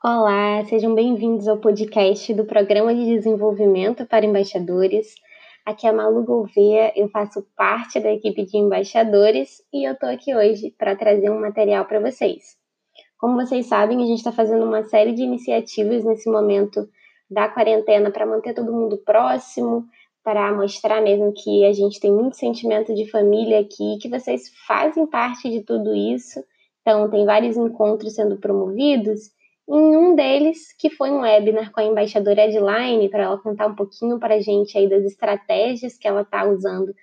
Olá, sejam bem-vindos ao podcast do Programa de Desenvolvimento para Embaixadores. Aqui é a Malu Gouveia, eu faço parte da equipe de embaixadores e eu estou aqui hoje para trazer um material para vocês. Como vocês sabem, a gente está fazendo uma série de iniciativas nesse momento da quarentena para manter todo mundo próximo, para mostrar mesmo que a gente tem muito sentimento de família aqui, que vocês fazem parte de tudo isso. Então, tem vários encontros sendo promovidos em um deles, que foi um webinar com a embaixadora Edline, para ela contar um pouquinho para a gente aí das estratégias que ela está usando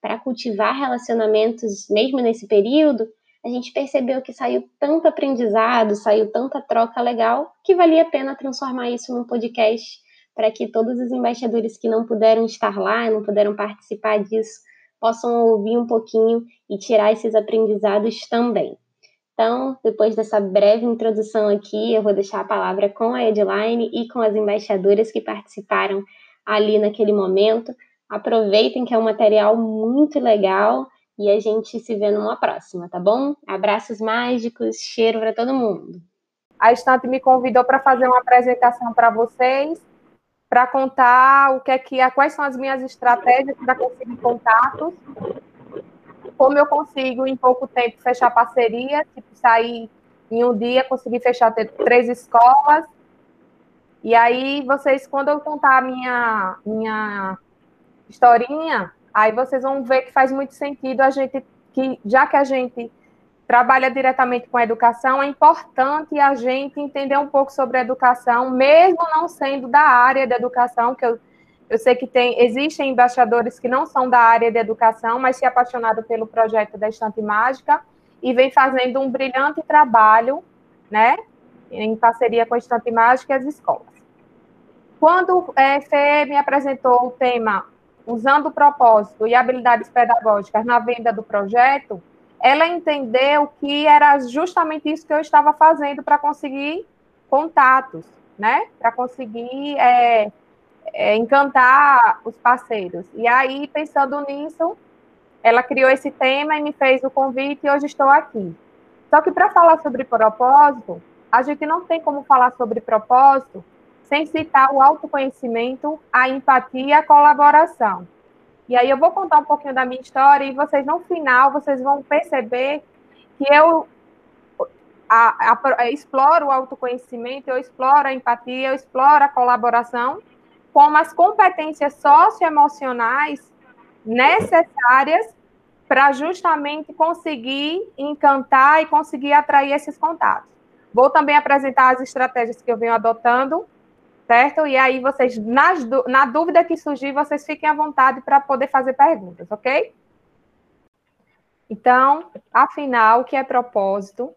para cultivar relacionamentos mesmo nesse período, a gente percebeu que saiu tanto aprendizado, saiu tanta troca legal, que valia a pena transformar isso num podcast para que todos os embaixadores que não puderam estar lá, não puderam participar disso, possam ouvir um pouquinho e tirar esses aprendizados também. Então, depois dessa breve introdução aqui, eu vou deixar a palavra com a Edline e com as embaixadoras que participaram ali naquele momento. Aproveitem que é um material muito legal e a gente se vê numa próxima, tá bom? Abraços mágicos, cheiro para todo mundo. A Estante me convidou para fazer uma apresentação para vocês, para contar o que é que, quais são as minhas estratégias para conseguir contatos como eu consigo, em pouco tempo, fechar parceria, tipo, sair em um dia, conseguir fechar três escolas. E aí, vocês, quando eu contar a minha, minha historinha, aí vocês vão ver que faz muito sentido a gente, que já que a gente trabalha diretamente com a educação, é importante a gente entender um pouco sobre a educação, mesmo não sendo da área da educação, que eu eu sei que tem, existem embaixadores que não são da área de educação, mas se apaixonaram pelo projeto da Estante Mágica e vem fazendo um brilhante trabalho, né, em parceria com a Estante Mágica e as escolas. Quando é, FE me apresentou o tema usando o propósito e habilidades pedagógicas na venda do projeto, ela entendeu que era justamente isso que eu estava fazendo para conseguir contatos, né? Para conseguir é, é, encantar os parceiros. E aí, pensando nisso, ela criou esse tema e me fez o convite e hoje estou aqui. Só que para falar sobre propósito, a gente não tem como falar sobre propósito sem citar o autoconhecimento, a empatia e a colaboração. E aí eu vou contar um pouquinho da minha história e vocês, no final, vocês vão perceber que eu a, a, a, exploro o autoconhecimento, eu exploro a empatia, eu exploro a colaboração como as competências socioemocionais necessárias para justamente conseguir encantar e conseguir atrair esses contatos. Vou também apresentar as estratégias que eu venho adotando, certo? E aí vocês, nas, na dúvida que surgir, vocês fiquem à vontade para poder fazer perguntas, ok? Então, afinal, o que é propósito?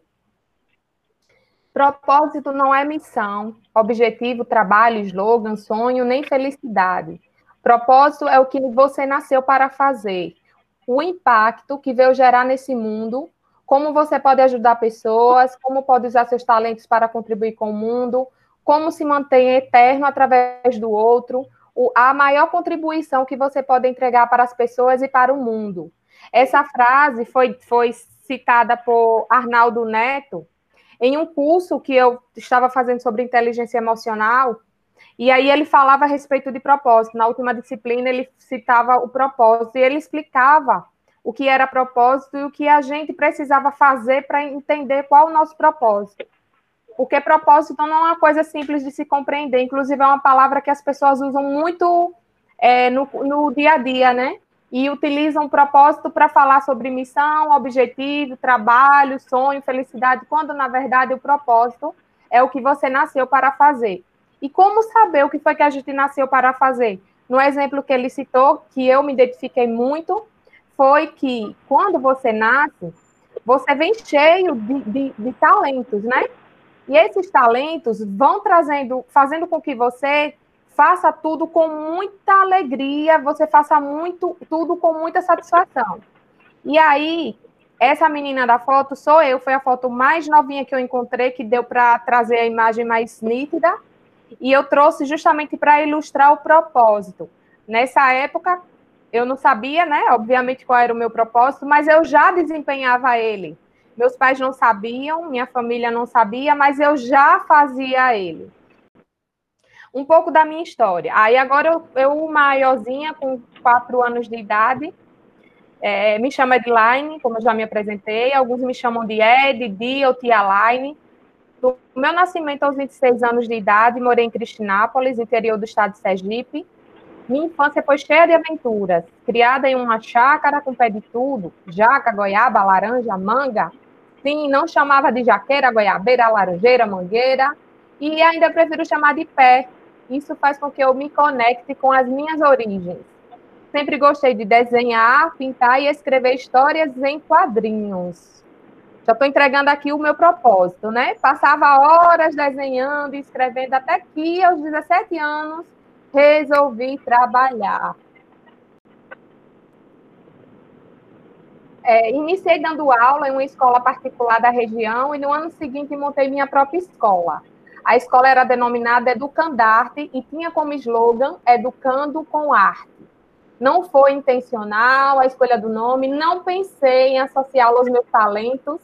Propósito não é missão, objetivo, trabalho, slogan, sonho, nem felicidade. Propósito é o que você nasceu para fazer. O impacto que veio gerar nesse mundo, como você pode ajudar pessoas, como pode usar seus talentos para contribuir com o mundo, como se mantém eterno através do outro, a maior contribuição que você pode entregar para as pessoas e para o mundo. Essa frase foi, foi citada por Arnaldo Neto, em um curso que eu estava fazendo sobre inteligência emocional, e aí ele falava a respeito de propósito. Na última disciplina, ele citava o propósito e ele explicava o que era propósito e o que a gente precisava fazer para entender qual o nosso propósito. Porque propósito não é uma coisa simples de se compreender, inclusive é uma palavra que as pessoas usam muito é, no, no dia a dia, né? E utilizam propósito para falar sobre missão, objetivo, trabalho, sonho, felicidade, quando na verdade o propósito é o que você nasceu para fazer. E como saber o que foi que a gente nasceu para fazer? No exemplo que ele citou, que eu me identifiquei muito, foi que quando você nasce, você vem cheio de, de, de talentos, né? E esses talentos vão trazendo, fazendo com que você faça tudo com muita alegria, você faça muito tudo com muita satisfação. E aí, essa menina da foto sou eu, foi a foto mais novinha que eu encontrei, que deu para trazer a imagem mais nítida, e eu trouxe justamente para ilustrar o propósito. Nessa época, eu não sabia, né, obviamente, qual era o meu propósito, mas eu já desempenhava ele. Meus pais não sabiam, minha família não sabia, mas eu já fazia ele. Um pouco da minha história. Aí agora eu, eu maiorzinha, com quatro anos de idade, é, me chama Edline, como eu já me apresentei. Alguns me chamam de Ed, Di ou Tia Line. Do meu nascimento aos 26 anos de idade, morei em Cristinápolis, interior do estado de Sergipe. Minha infância foi cheia de aventuras. Criada em uma chácara com pé de tudo, jaca, goiaba, laranja, manga. Sim, não chamava de jaqueira, goiabeira, laranjeira, mangueira. E ainda prefiro chamar de pé. Isso faz com que eu me conecte com as minhas origens. Sempre gostei de desenhar, pintar e escrever histórias em quadrinhos. Já estou entregando aqui o meu propósito, né? Passava horas desenhando e escrevendo até que, aos 17 anos, resolvi trabalhar. É, iniciei dando aula em uma escola particular da região e no ano seguinte montei minha própria escola. A escola era denominada Educandarte e tinha como slogan Educando com Arte. Não foi intencional a escolha do nome, não pensei em associá-lo aos meus talentos.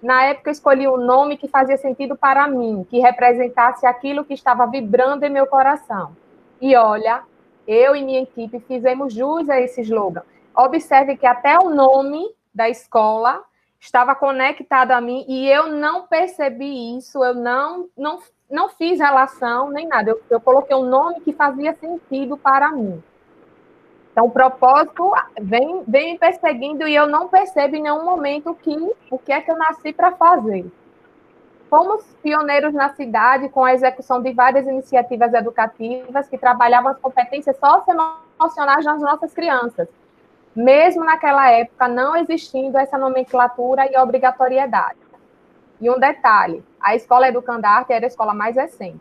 Na época, escolhi um nome que fazia sentido para mim, que representasse aquilo que estava vibrando em meu coração. E olha, eu e minha equipe fizemos jus a esse slogan. Observe que até o nome da escola estava conectado a mim e eu não percebi isso, eu não, não, não fiz relação nem nada. Eu, eu coloquei um nome que fazia sentido para mim. Então, o propósito vem, vem me perseguindo e eu não percebo em nenhum momento que, o que é que eu nasci para fazer. Fomos pioneiros na cidade com a execução de várias iniciativas educativas que trabalhavam as competências socioemocionais das nossas crianças, mesmo naquela época não existindo essa nomenclatura e obrigatoriedade. E um detalhe, a escola Educandarte era a escola mais recente.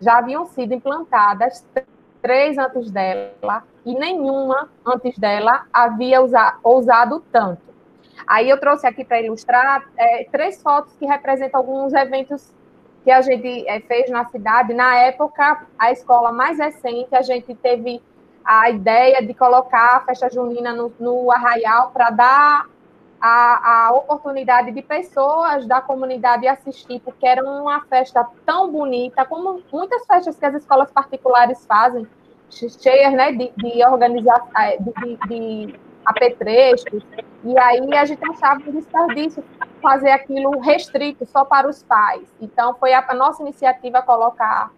Já haviam sido implantadas três antes dela e nenhuma antes dela havia ousado tanto. Aí eu trouxe aqui para ilustrar é, três fotos que representam alguns eventos que a gente é, fez na cidade. Na época, a escola mais recente, a gente teve a ideia de colocar a festa junina no, no arraial para dar a, a, oportunidade de pessoas da comunidade assistir, porque era uma festa tão bonita, como muitas festas que as escolas particulares fazem, cheias né, de, de organização, de, de, de apetrechos, e aí a gente achava um desperdício fazer aquilo restrito só para os pais. Então, foi a, a nossa iniciativa colocar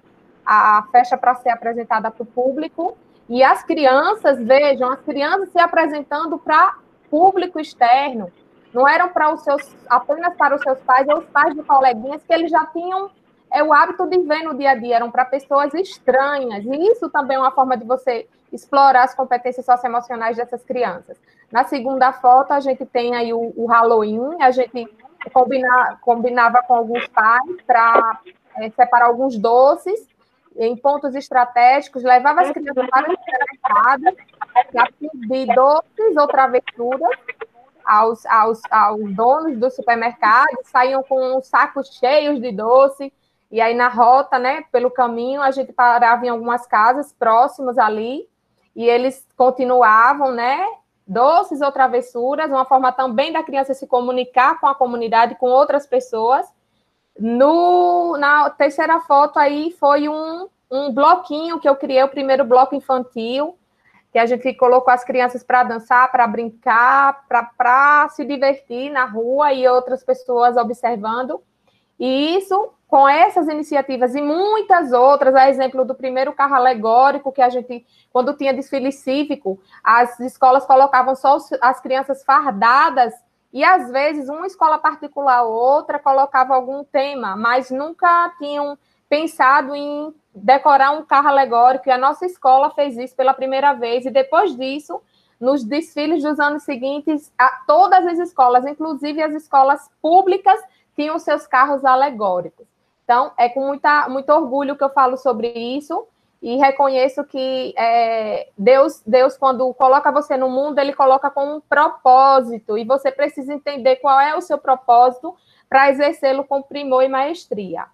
a festa para ser apresentada para o público, e as crianças, vejam, as crianças se apresentando para público externo, não eram para os seus, apenas para os seus pais ou os pais de coleguinhas que eles já tinham é o hábito de ver no dia a dia, eram para pessoas estranhas. E isso também é uma forma de você explorar as competências socioemocionais dessas crianças. Na segunda foto, a gente tem aí o, o Halloween, a gente combina, combinava com alguns pais para é, separar alguns doces em pontos estratégicos, levava as crianças para o supermercado para pedir doces ou travessuras aos, aos, aos donos do supermercado, saíam com sacos cheios de doce, e aí na rota, né, pelo caminho, a gente parava em algumas casas próximas ali, e eles continuavam, né, doces ou travessuras, uma forma também da criança se comunicar com a comunidade, com outras pessoas. No, na terceira foto aí foi um, um bloquinho que eu criei, o primeiro bloco infantil, que a gente colocou as crianças para dançar, para brincar, para se divertir na rua e outras pessoas observando. E isso, com essas iniciativas e muitas outras, a exemplo do primeiro carro alegórico que a gente, quando tinha desfile cívico, as escolas colocavam só as crianças fardadas e às vezes uma escola particular ou outra colocava algum tema, mas nunca tinham pensado em decorar um carro alegórico, e a nossa escola fez isso pela primeira vez, e depois disso, nos desfiles dos anos seguintes, todas as escolas, inclusive as escolas públicas, tinham seus carros alegóricos. Então, é com muita, muito orgulho que eu falo sobre isso e reconheço que é, Deus, Deus, quando coloca você no mundo, ele coloca com um propósito e você precisa entender qual é o seu propósito para exercê-lo com primor e maestria.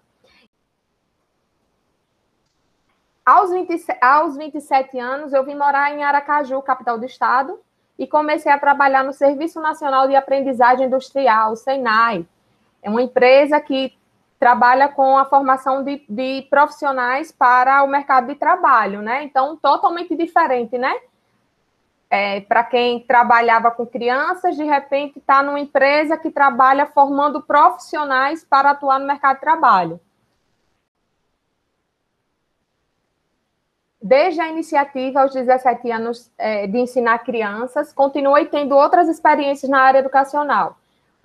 Aos, 20, aos 27 anos, eu vim morar em Aracaju, capital do estado, e comecei a trabalhar no Serviço Nacional de Aprendizagem Industrial, o SENAI. É uma empresa que trabalha com a formação de, de profissionais para o mercado de trabalho, né? Então, totalmente diferente, né? É, para quem trabalhava com crianças, de repente está numa empresa que trabalha formando profissionais para atuar no mercado de trabalho. Desde a iniciativa aos 17 anos é, de ensinar crianças, continuei tendo outras experiências na área educacional.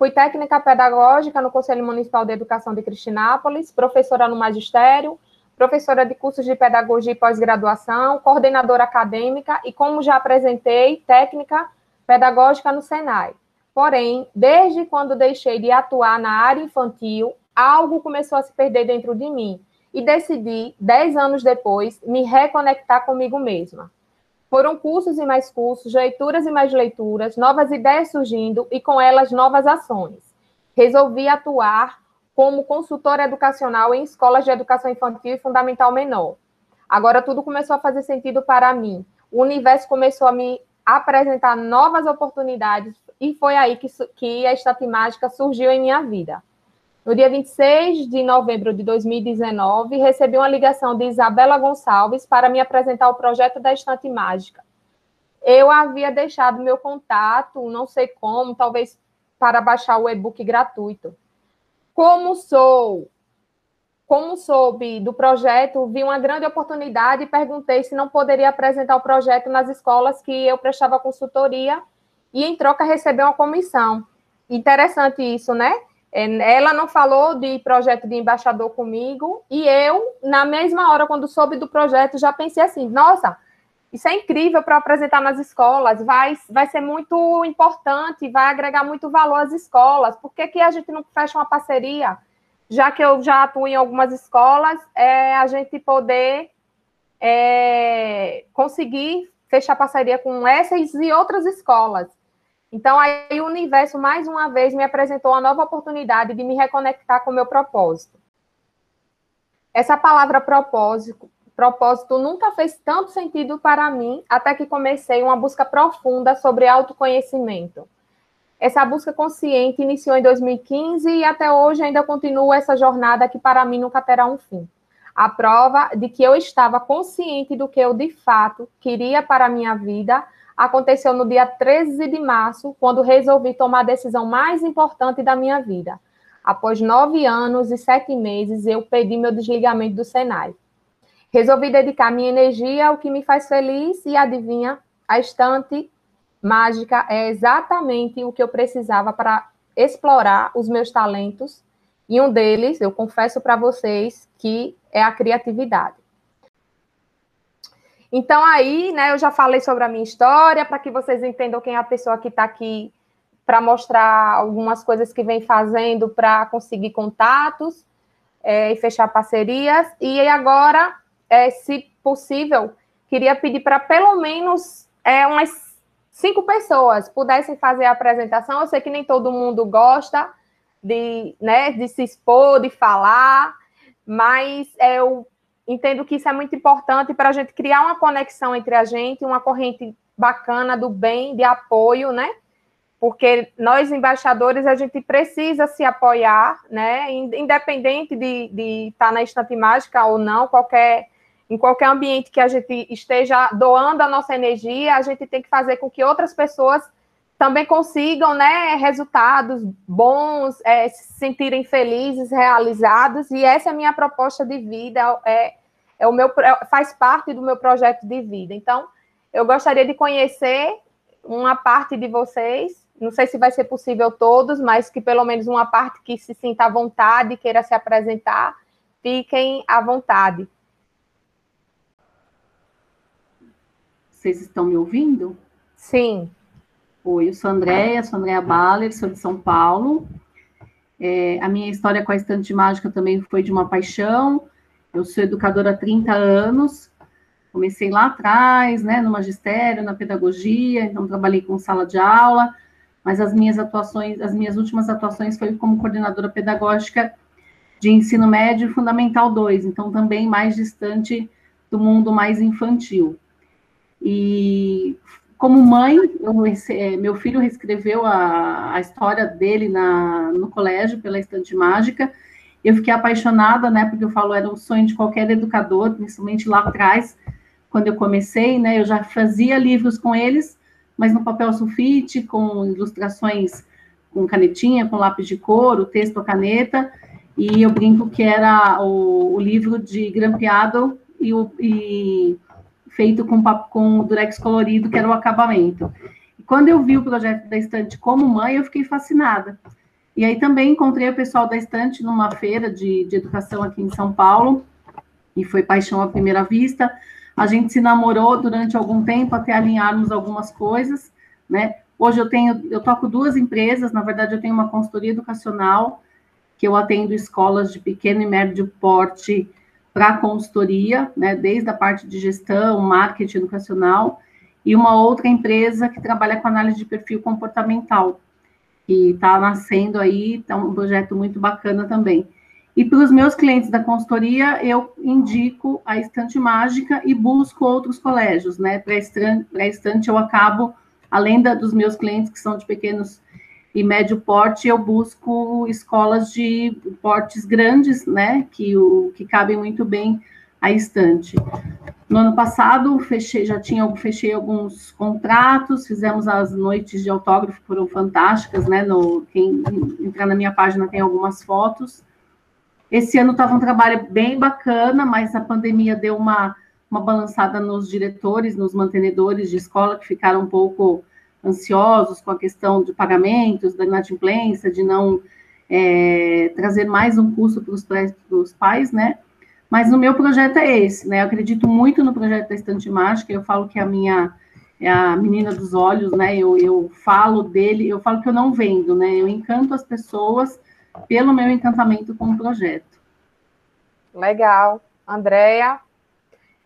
Fui técnica pedagógica no Conselho Municipal de Educação de Cristinápolis, professora no magistério, professora de cursos de pedagogia e pós-graduação, coordenadora acadêmica e, como já apresentei, técnica pedagógica no Senai. Porém, desde quando deixei de atuar na área infantil, algo começou a se perder dentro de mim e decidi, dez anos depois, me reconectar comigo mesma. Foram cursos e mais cursos, leituras e mais leituras, novas ideias surgindo e com elas novas ações. Resolvi atuar como consultora educacional em escolas de educação infantil e fundamental menor. Agora tudo começou a fazer sentido para mim. O universo começou a me apresentar novas oportunidades e foi aí que, que a Estatimágica surgiu em minha vida. No dia 26 de novembro de 2019, recebi uma ligação de Isabela Gonçalves para me apresentar o projeto da Estante Mágica. Eu havia deixado meu contato, não sei como, talvez para baixar o e-book gratuito. Como sou, como soube do projeto, vi uma grande oportunidade e perguntei se não poderia apresentar o projeto nas escolas que eu prestava consultoria e em troca receber uma comissão. Interessante isso, né? É, ela não falou de projeto de embaixador comigo, e eu, na mesma hora, quando soube do projeto, já pensei assim: nossa, isso é incrível para apresentar nas escolas, vai, vai ser muito importante, vai agregar muito valor às escolas. Por que, que a gente não fecha uma parceria? Já que eu já atuo em algumas escolas, é a gente poder é, conseguir fechar parceria com essas e outras escolas. Então, aí o universo, mais uma vez, me apresentou uma nova oportunidade de me reconectar com o meu propósito. Essa palavra propósito, propósito nunca fez tanto sentido para mim, até que comecei uma busca profunda sobre autoconhecimento. Essa busca consciente iniciou em 2015 e até hoje ainda continua essa jornada que para mim nunca terá um fim. A prova de que eu estava consciente do que eu de fato queria para a minha vida, aconteceu no dia 13 de março, quando resolvi tomar a decisão mais importante da minha vida. Após nove anos e sete meses, eu pedi meu desligamento do Senai. Resolvi dedicar minha energia ao que me faz feliz e adivinha, a estante mágica é exatamente o que eu precisava para explorar os meus talentos. E um deles, eu confesso para vocês, que é a criatividade. Então, aí, né, eu já falei sobre a minha história, para que vocês entendam quem é a pessoa que está aqui para mostrar algumas coisas que vem fazendo para conseguir contatos é, e fechar parcerias. E agora, é, se possível, queria pedir para pelo menos é, umas cinco pessoas pudessem fazer a apresentação. Eu sei que nem todo mundo gosta de, né, de se expor, de falar, mas eu entendo que isso é muito importante para a gente criar uma conexão entre a gente, uma corrente bacana do bem, de apoio, né? Porque nós, embaixadores, a gente precisa se apoiar, né? Independente de, estar na estante mágica ou não, qualquer, em qualquer ambiente que a gente esteja doando a nossa energia, a gente tem que fazer com que outras pessoas também consigam né, resultados bons, é, se sentirem felizes, realizados, e essa é a minha proposta de vida, é, é o meu, é, faz parte do meu projeto de vida. Então, eu gostaria de conhecer uma parte de vocês, não sei se vai ser possível todos, mas que pelo menos uma parte que se sinta à vontade, queira se apresentar, fiquem à vontade. Vocês estão me ouvindo? Sim. Oi, eu sou a Andréia, sou a Andréia Baller, sou de São Paulo. É, a minha história com a estante mágica também foi de uma paixão. Eu sou educadora há 30 anos. Comecei lá atrás, né, no magistério, na pedagogia, então trabalhei com sala de aula, mas as minhas atuações, as minhas últimas atuações foi como coordenadora pedagógica de ensino médio fundamental 2, então também mais distante do mundo mais infantil. E como mãe, eu, é, meu filho reescreveu a, a história dele na, no colégio pela Estante Mágica. Eu fiquei apaixonada, né? Porque eu falo, era um sonho de qualquer educador, principalmente lá atrás, quando eu comecei, né? Eu já fazia livros com eles, mas no papel sulfite, com ilustrações com canetinha, com lápis de cor, texto a caneta, e eu brinco que era o, o livro de grampeado e, o, e feito com, com durex colorido, que era o acabamento. E quando eu vi o projeto da estante como mãe, eu fiquei fascinada. E aí também encontrei o pessoal da estante numa feira de, de educação aqui em São Paulo, e foi paixão à primeira vista. A gente se namorou durante algum tempo até alinharmos algumas coisas, né? Hoje eu tenho, eu toco duas empresas, na verdade eu tenho uma consultoria educacional, que eu atendo escolas de pequeno e médio porte para consultoria, né, desde a parte de gestão, marketing educacional, e uma outra empresa que trabalha com análise de perfil comportamental, que está nascendo aí, está um projeto muito bacana também. E para os meus clientes da consultoria, eu indico a Estante Mágica e busco outros colégios, né? Para a Estante, eu acabo, além da, dos meus clientes que são de pequenos e médio porte, eu busco escolas de portes grandes, né, que, o, que cabem muito bem à estante. No ano passado, fechei, já tinha, fechei alguns contratos, fizemos as noites de autógrafo, foram fantásticas, né, no, quem entrar na minha página tem algumas fotos. Esse ano estava um trabalho bem bacana, mas a pandemia deu uma, uma balançada nos diretores, nos mantenedores de escola, que ficaram um pouco ansiosos com a questão de pagamentos, da inadimplência, de não é, trazer mais um custo para os pais, né? Mas o meu projeto é esse, né? Eu acredito muito no projeto da Estante Mágica, eu falo que a minha é a menina dos olhos, né? Eu, eu falo dele, eu falo que eu não vendo, né? Eu encanto as pessoas pelo meu encantamento com o projeto. Legal. Andréia,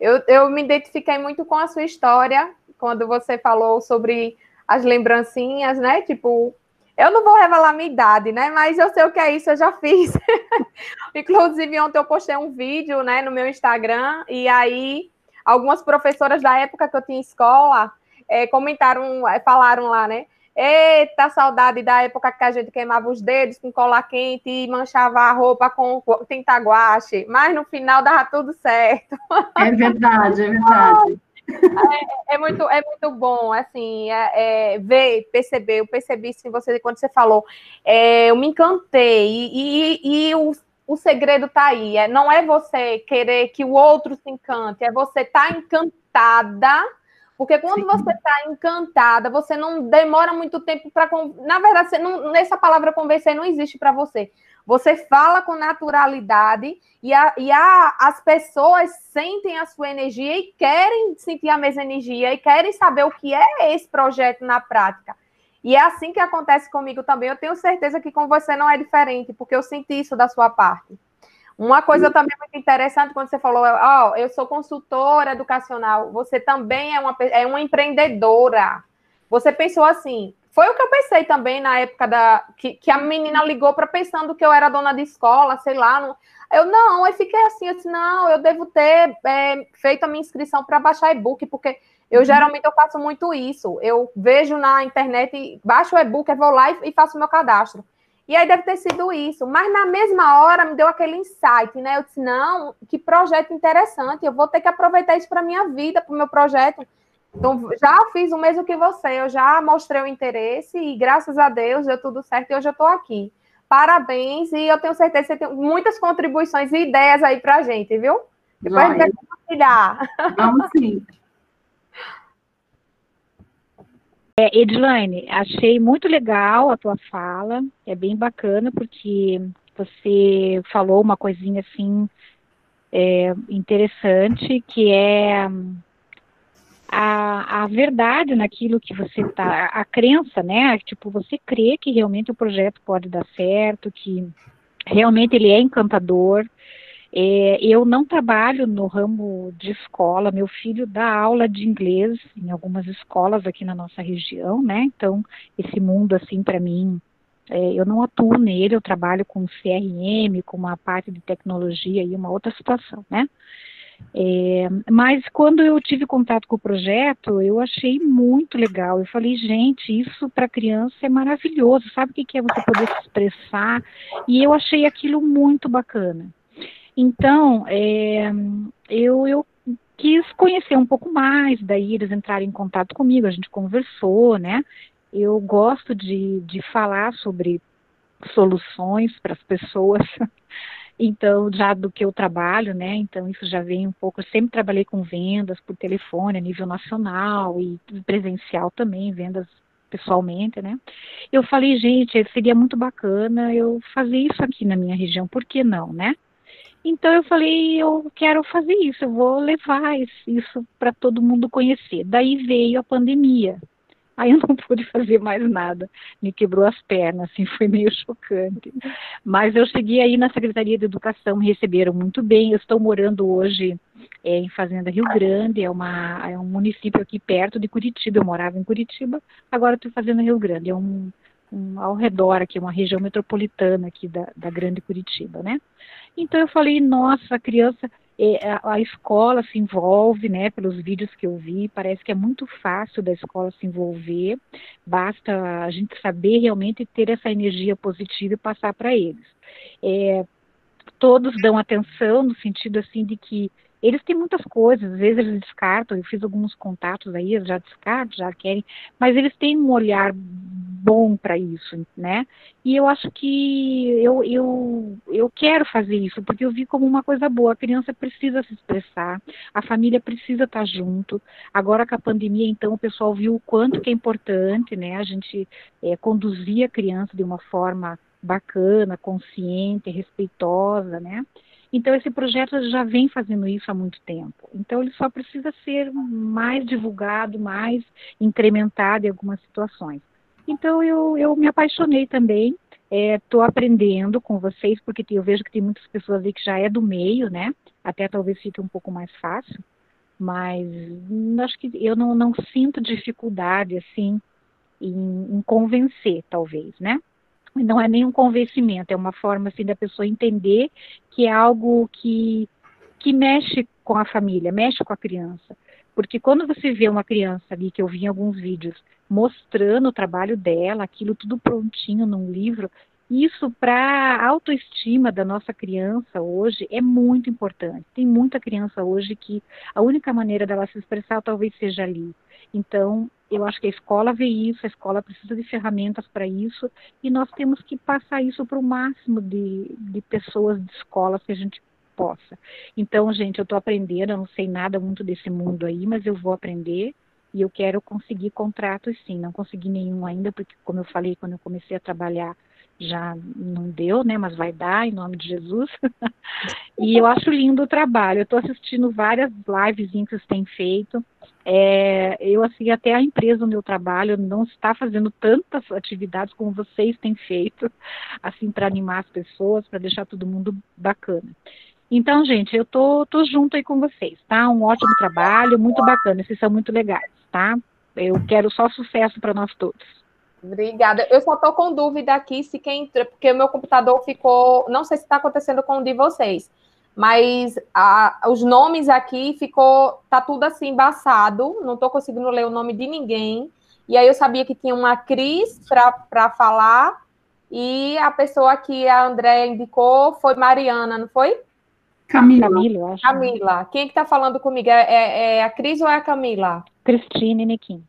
eu, eu me identifiquei muito com a sua história, quando você falou sobre as lembrancinhas, né? Tipo, eu não vou revelar minha idade, né? Mas eu sei o que é isso, eu já fiz. Inclusive, ontem eu postei um vídeo, né, no meu Instagram, e aí algumas professoras da época que eu tinha escola é, comentaram, é, falaram lá, né? Eita, saudade da época que a gente queimava os dedos com cola quente e manchava a roupa com tinta guache, mas no final dava tudo certo. É verdade, é verdade. É, é, muito, é muito bom, assim, é, é, ver, perceber, eu percebi isso em você quando você falou, é, eu me encantei, e, e, e o, o segredo está aí, é, não é você querer que o outro se encante, é você estar tá encantada, porque quando Sim. você está encantada, você não demora muito tempo para. Na verdade, não, essa palavra convencer não existe para você. Você fala com naturalidade e, a, e a, as pessoas sentem a sua energia e querem sentir a mesma energia e querem saber o que é esse projeto na prática. E é assim que acontece comigo também. Eu tenho certeza que com você não é diferente, porque eu senti isso da sua parte. Uma coisa também muito interessante quando você falou, ó, oh, eu sou consultora educacional, você também é uma, é uma empreendedora. Você pensou assim, foi o que eu pensei também na época da que, que a menina ligou para pensando que eu era dona de escola, sei lá. Não, eu não, eu fiquei assim, eu disse, não, eu devo ter é, feito a minha inscrição para baixar e-book, porque eu uhum. geralmente eu faço muito isso. Eu vejo na internet, baixo o e-book, eu vou lá e, e faço o meu cadastro. E aí deve ter sido isso. Mas na mesma hora me deu aquele insight, né? Eu disse, não, que projeto interessante, eu vou ter que aproveitar isso para minha vida, para o meu projeto. Então, já fiz o mesmo que você, eu já mostrei o interesse e graças a Deus deu tudo certo e hoje eu estou aqui. Parabéns e eu tenho certeza que você tem muitas contribuições e ideias aí para a gente, viu? Depois a gente vai compartilhar. Vamos sim. É, Edilane, achei muito legal a tua fala, é bem bacana porque você falou uma coisinha assim é, interessante que é a, a verdade naquilo que você tá, a crença, né? Tipo, você crê que realmente o projeto pode dar certo, que realmente ele é encantador. É, eu não trabalho no ramo de escola, meu filho dá aula de inglês em algumas escolas aqui na nossa região, né? Então, esse mundo, assim, para mim, é, eu não atuo nele, eu trabalho com CRM, com uma parte de tecnologia e uma outra situação, né? É, mas quando eu tive contato com o projeto, eu achei muito legal. Eu falei, gente, isso para criança é maravilhoso. Sabe o que é você poder se expressar? E eu achei aquilo muito bacana. Então, é, eu, eu quis conhecer um pouco mais, daí eles entraram em contato comigo, a gente conversou, né? Eu gosto de, de falar sobre soluções para as pessoas. Então, já do que eu trabalho, né? Então, isso já vem um pouco. Eu sempre trabalhei com vendas por telefone a nível nacional e presencial também, vendas pessoalmente, né? Eu falei, gente, seria muito bacana eu fazer isso aqui na minha região, por que não, né? Então eu falei, eu quero fazer isso, eu vou levar isso para todo mundo conhecer. Daí veio a pandemia. Aí eu não pude fazer mais nada, me quebrou as pernas, assim, foi meio chocante. Mas eu cheguei aí na Secretaria de Educação, me receberam muito bem. Eu estou morando hoje é, em Fazenda Rio Grande, é, uma, é um município aqui perto de Curitiba. Eu morava em Curitiba, agora estou fazendo Rio Grande, é um, um, ao redor aqui, uma região metropolitana aqui da, da Grande Curitiba, né? Então eu falei, nossa, a criança a escola se envolve, né, pelos vídeos que eu vi, parece que é muito fácil da escola se envolver, basta a gente saber realmente ter essa energia positiva e passar para eles. É, todos dão atenção no sentido assim de que eles têm muitas coisas, às vezes eles descartam, eu fiz alguns contatos aí, eles já descartam, já querem, mas eles têm um olhar bom para isso, né? E eu acho que eu, eu, eu quero fazer isso, porque eu vi como uma coisa boa, a criança precisa se expressar, a família precisa estar junto, agora com a pandemia, então, o pessoal viu o quanto que é importante, né, a gente é, conduzir a criança de uma forma bacana, consciente, respeitosa, né? Então, esse projeto já vem fazendo isso há muito tempo. Então, ele só precisa ser mais divulgado, mais incrementado em algumas situações. Então, eu, eu me apaixonei também. Estou é, aprendendo com vocês, porque eu vejo que tem muitas pessoas aí que já é do meio, né? Até talvez fique um pouco mais fácil. Mas acho que eu não, não sinto dificuldade, assim, em, em convencer, talvez, né? não é nenhum convencimento, é uma forma assim da pessoa entender que é algo que, que mexe com a família, mexe com a criança. Porque quando você vê uma criança ali, que eu vi em alguns vídeos, mostrando o trabalho dela, aquilo tudo prontinho num livro, isso para a autoestima da nossa criança hoje é muito importante. Tem muita criança hoje que a única maneira dela se expressar talvez seja ali. Então, eu acho que a escola vê isso, a escola precisa de ferramentas para isso, e nós temos que passar isso para o máximo de, de pessoas de escolas que a gente possa. Então, gente, eu estou aprendendo, eu não sei nada muito desse mundo aí, mas eu vou aprender e eu quero conseguir contratos sim. Não consegui nenhum ainda, porque, como eu falei, quando eu comecei a trabalhar já não deu, né? Mas vai dar, em nome de Jesus. e eu acho lindo o trabalho. Eu estou assistindo várias lives que vocês têm feito. É, eu, assim, até a empresa onde eu trabalho não está fazendo tantas atividades como vocês têm feito, assim, para animar as pessoas, para deixar todo mundo bacana. Então, gente, eu tô, tô junto aí com vocês, tá? Um ótimo trabalho, muito bacana, vocês são muito legais, tá? Eu quero só sucesso para nós todos. Obrigada. Eu só estou com dúvida aqui se quem entra, porque o meu computador ficou. Não sei se está acontecendo com o de vocês, mas a, os nomes aqui ficou. Tá tudo assim embaçado, não estou conseguindo ler o nome de ninguém. E aí eu sabia que tinha uma Cris para falar, e a pessoa que a Andréia indicou foi Mariana, não foi? Camila. Camila, acho. Camila. Quem que está falando comigo? É, é, é, a Cris ou é a Camila? Cristine Nequim.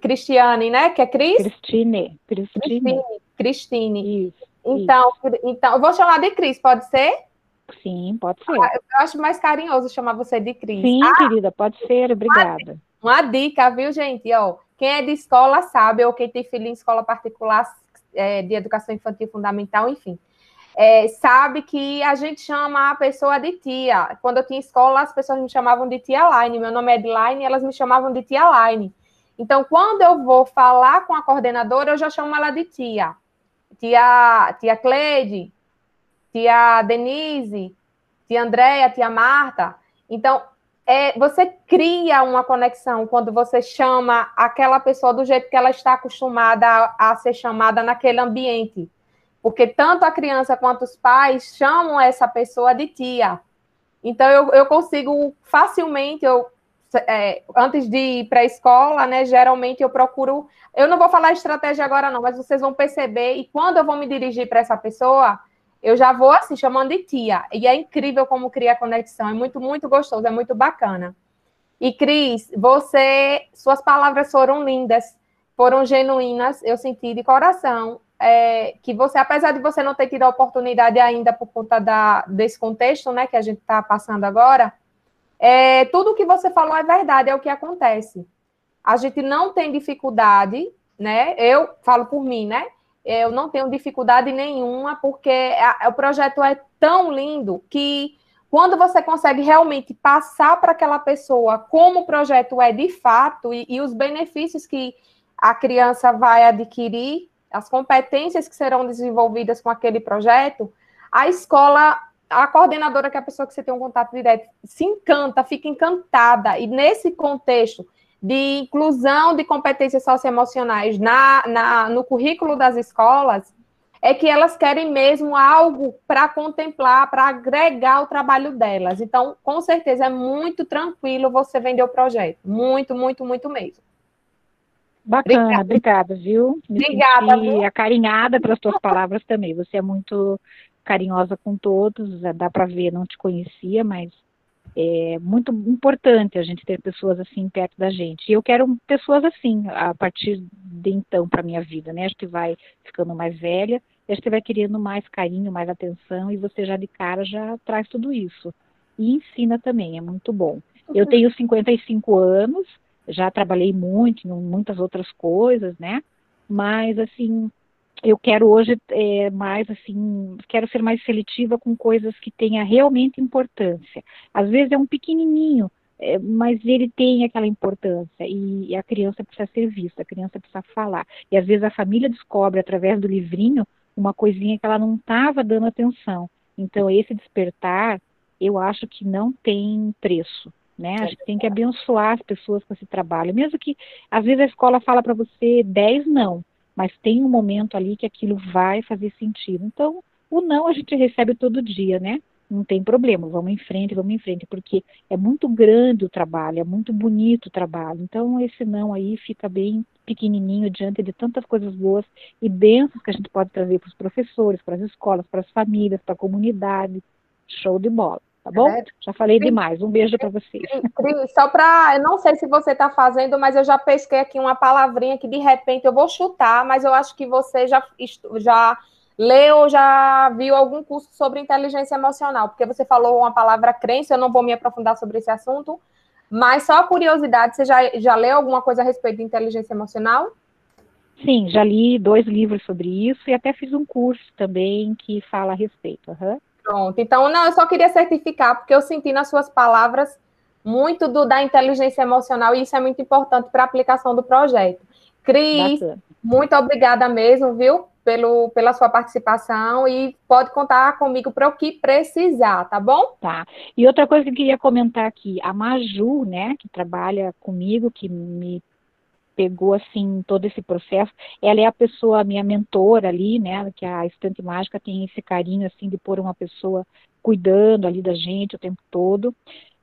Cristiane, né? Que é Cris? Cristine. Cristine. Cristine. Isso, então, isso. então, eu vou chamar de Cris, pode ser? Sim, pode ser. Ah, eu acho mais carinhoso chamar você de Cris. Sim, ah, querida, pode ser, obrigada. Uma, uma dica, viu, gente? Ó, quem é de escola sabe, ou quem tem filho em escola particular é, de educação infantil fundamental, enfim. É, sabe que a gente chama a pessoa de tia. Quando eu tinha escola, as pessoas me chamavam de tia Line. Meu nome é Edline, elas me chamavam de tia Line. Então, quando eu vou falar com a coordenadora, eu já chamo ela de tia. Tia, tia Cleide, tia Denise, tia Andréia, tia Marta. Então, é, você cria uma conexão quando você chama aquela pessoa do jeito que ela está acostumada a, a ser chamada naquele ambiente. Porque tanto a criança quanto os pais chamam essa pessoa de tia. Então, eu, eu consigo facilmente, eu, é, antes de ir para a escola, né, geralmente eu procuro. Eu não vou falar estratégia agora, não, mas vocês vão perceber, e quando eu vou me dirigir para essa pessoa, eu já vou assim, chamando de tia. E é incrível como cria conexão, é muito, muito gostoso, é muito bacana. E Cris, você, suas palavras foram lindas, foram genuínas, eu senti de coração é, que você, apesar de você não ter tido a oportunidade ainda por conta da, desse contexto, né, que a gente está passando agora, é, tudo que você falou é verdade, é o que acontece. A gente não tem dificuldade, né? Eu falo por mim, né? Eu não tenho dificuldade nenhuma, porque a, o projeto é tão lindo que quando você consegue realmente passar para aquela pessoa como o projeto é de fato e, e os benefícios que a criança vai adquirir, as competências que serão desenvolvidas com aquele projeto, a escola, a coordenadora, que é a pessoa que você tem um contato direto, se encanta, fica encantada. E nesse contexto de inclusão de competências socioemocionais na, na, no currículo das escolas, é que elas querem mesmo algo para contemplar, para agregar o trabalho delas. Então, com certeza, é muito tranquilo você vender o projeto. Muito, muito, muito mesmo. Bacana, obrigada, viu? Me obrigada. Viu? acarinhada pelas tuas palavras também. Você é muito carinhosa com todos, é, dá para ver, não te conhecia, mas é muito importante a gente ter pessoas assim perto da gente. E eu quero pessoas assim a partir de então para minha vida, né? A gente vai ficando mais velha, a gente vai querendo mais carinho, mais atenção e você já de cara já traz tudo isso. E ensina também, é muito bom. Eu tenho 55 anos, já trabalhei muito em muitas outras coisas, né? Mas assim, eu quero hoje é, mais assim, quero ser mais seletiva com coisas que tenha realmente importância. Às vezes é um pequenininho, é, mas ele tem aquela importância e, e, a criança precisa ser vista, a criança precisa falar. E às vezes a família descobre através do livrinho uma coisinha que ela não estava dando atenção. Então esse despertar, eu acho que não tem preço né? A gente tem que abençoar as pessoas com esse trabalho, mesmo que às vezes a escola fala para você 10 não, mas tem um momento ali que aquilo vai fazer sentido. Então, o não a gente recebe todo dia, né? Não tem problema, vamos em frente, vamos em frente, porque é muito grande o trabalho, é muito bonito o trabalho. Então, esse não aí fica bem pequenininho diante de tantas coisas boas e bênçãos que a gente pode trazer para os professores, para as escolas, para as famílias, para a comunidade. Show de bola tá bom? É. Já falei demais. Um beijo para vocês. Cris, só para, eu não sei se você está fazendo, mas eu já pesquei aqui uma palavrinha que de repente eu vou chutar, mas eu acho que você já já leu, já viu algum curso sobre inteligência emocional, porque você falou uma palavra crença, eu não vou me aprofundar sobre esse assunto, mas só a curiosidade, você já, já leu alguma coisa a respeito de inteligência emocional? Sim, já li dois livros sobre isso e até fiz um curso também que fala a respeito. Uhum. Pronto. Então, não, eu só queria certificar, porque eu senti nas suas palavras muito do, da inteligência emocional, e isso é muito importante para a aplicação do projeto. Cris, Bacana. muito obrigada mesmo, viu, pelo, pela sua participação, e pode contar comigo para o que precisar, tá bom? Tá. E outra coisa que eu queria comentar aqui, a Maju, né, que trabalha comigo, que me pegou assim todo esse processo. Ela é a pessoa, a minha mentora ali, né? Que a estante mágica tem esse carinho assim de pôr uma pessoa cuidando ali da gente o tempo todo.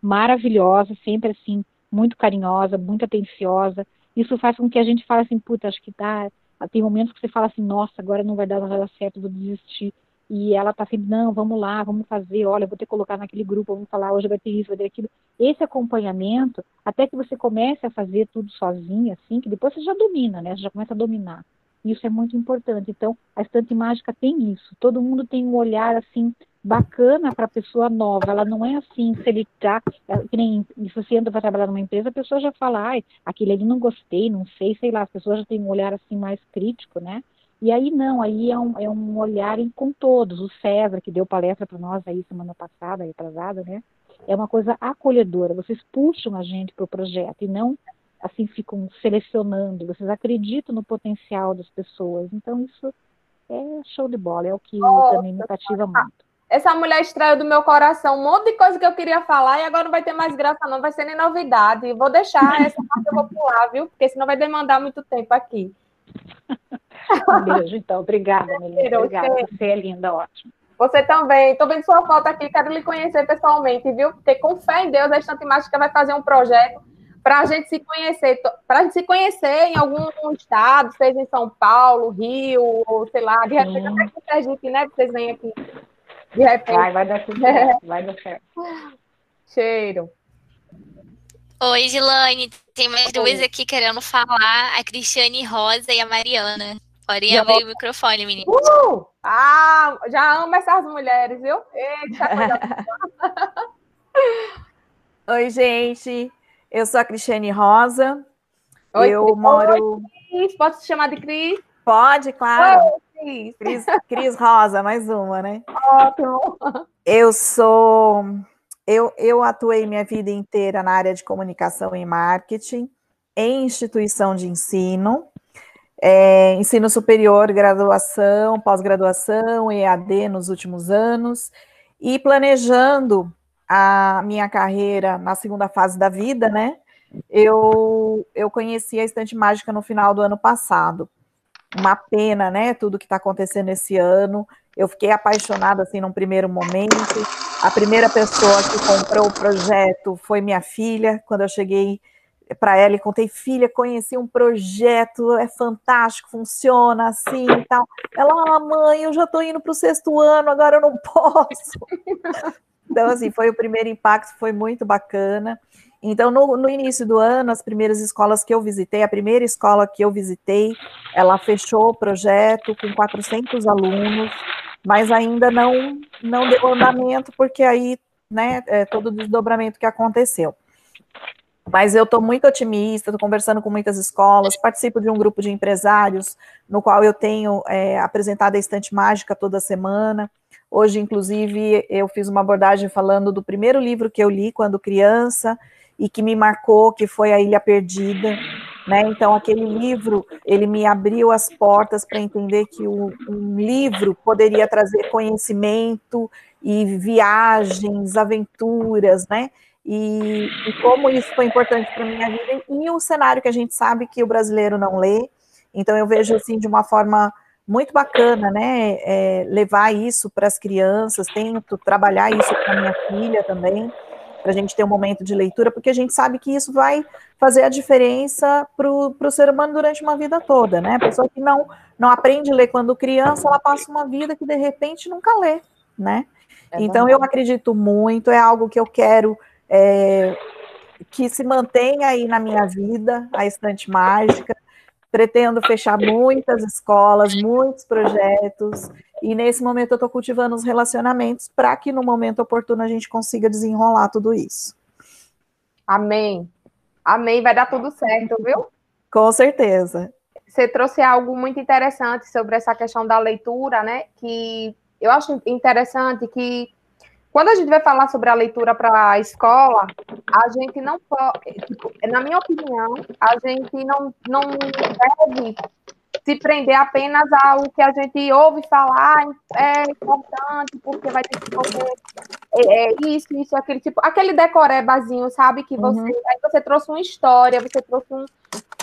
Maravilhosa, sempre assim, muito carinhosa, muito atenciosa. Isso faz com que a gente fale assim, puta, acho que dá. Tem momentos que você fala assim, nossa, agora não vai dar, nada certo, vou desistir e ela tá sempre, não, vamos lá, vamos fazer, olha, vou ter que colocar naquele grupo, vamos falar, hoje vai ter isso, vai ter aquilo. Esse acompanhamento, até que você comece a fazer tudo sozinha, assim, que depois você já domina, né? Você já começa a dominar. Isso é muito importante. Então, a estante mágica tem isso. Todo mundo tem um olhar, assim, bacana para a pessoa nova. Ela não é assim, se ele tá, é, que nem se você entra para trabalhar numa empresa, a pessoa já fala, ai, aquele ali não gostei, não sei, sei lá, as pessoas já têm um olhar assim mais crítico, né? E aí não, aí é um, é um olhar com todos. O César, que deu palestra para nós aí semana passada, retrasada, né? É uma coisa acolhedora. Vocês puxam a gente para o projeto e não assim ficam selecionando. Vocês acreditam no potencial das pessoas. Então isso é show de bola, é o que oh, também me cativa muito. Essa mulher extraiu do meu coração um monte de coisa que eu queria falar e agora não vai ter mais graça, não, vai ser nem novidade. Vou deixar essa parte eu vou pular, viu? Porque senão vai demandar muito tempo aqui. Um beijo, então. Obrigada, Melina. Obrigada. Você é linda, ótimo. Você também. Estou vendo sua foto aqui, quero lhe conhecer pessoalmente, viu? Porque com fé em Deus, a Estante Mágica vai fazer um projeto para a gente se conhecer, para a gente se conhecer em algum estado, seja em São Paulo, Rio, ou sei lá, de repente Sim. até com Sergipe, né? Vocês vêm aqui. De repente. Vai, vai dar tudo certo, vai dar certo. Cheiro. Oi, Gilane. Tem mais Oi. duas aqui querendo falar, a Cristiane Rosa e a Mariana. Podem já abrir vou... o microfone, menina. Uh! Ah, já amo essas mulheres, viu? Eita, coisa Oi, gente. Eu sou a Cristiane Rosa. Oi, eu Cris. moro. Cris. Posso te chamar de Cris? Pode, claro. Oi, Cris. Cris, Rosa, mais uma, né? Ótimo. Eu sou. Eu, eu atuei minha vida inteira na área de comunicação e marketing, em instituição de ensino, é, ensino superior, graduação, pós-graduação, EAD nos últimos anos, e planejando a minha carreira na segunda fase da vida, né? Eu, eu conheci a Estante Mágica no final do ano passado. Uma pena, né? Tudo que está acontecendo esse ano. Eu fiquei apaixonada assim num primeiro momento. A primeira pessoa que comprou o projeto foi minha filha. Quando eu cheguei para ela e contei, filha, conheci um projeto, é fantástico, funciona assim e tal. Ela, ah, mãe, eu já estou indo para o sexto ano, agora eu não posso. Então, assim, foi o primeiro impacto, foi muito bacana. Então, no, no, início do ano, as primeiras escolas que eu visitei, a primeira escola que eu visitei, ela fechou o projeto com 400 alunos, mas ainda não, não deu andamento, porque aí, né, é todo o desdobramento que aconteceu. Mas eu estou muito otimista, estou conversando com muitas escolas, participo de um grupo de empresários, no qual eu tenho é, apresentado a estante mágica toda semana. Hoje, inclusive, eu fiz uma abordagem falando do primeiro livro que eu li quando criança e que me marcou, que foi A Ilha Perdida. Né? Então, aquele livro, ele me abriu as portas para entender que um, um livro poderia trazer conhecimento e viagens, aventuras, né? E, e, como isso foi importante para minha vida e o cenário que a gente sabe que o brasileiro não lê. Então eu vejo assim de uma forma muito bacana, né? É, levar isso para as crianças, tento trabalhar isso com a minha filha também, para a gente ter um momento de leitura, porque a gente sabe que isso vai fazer a diferença para o ser humano durante uma vida toda, né? A pessoa que não, não aprende a ler quando criança, ela passa uma vida que de repente nunca lê, né? É então eu acredito muito, é algo que eu quero é, que se mantenha aí na minha vida, a estante mágica, Pretendo fechar muitas escolas, muitos projetos, e nesse momento eu estou cultivando os relacionamentos para que no momento oportuno a gente consiga desenrolar tudo isso. Amém. Amém, vai dar tudo certo, viu? Com certeza. Você trouxe algo muito interessante sobre essa questão da leitura, né? Que eu acho interessante que quando a gente vai falar sobre a leitura para a escola, a gente não pode, tipo, na minha opinião, a gente não, não deve se prender apenas ao que a gente ouve falar, é importante, porque vai ter que fazer é, é, isso, isso, aquele tipo, aquele decorebazinho, sabe? Que você, uhum. aí você trouxe uma história, você trouxe um,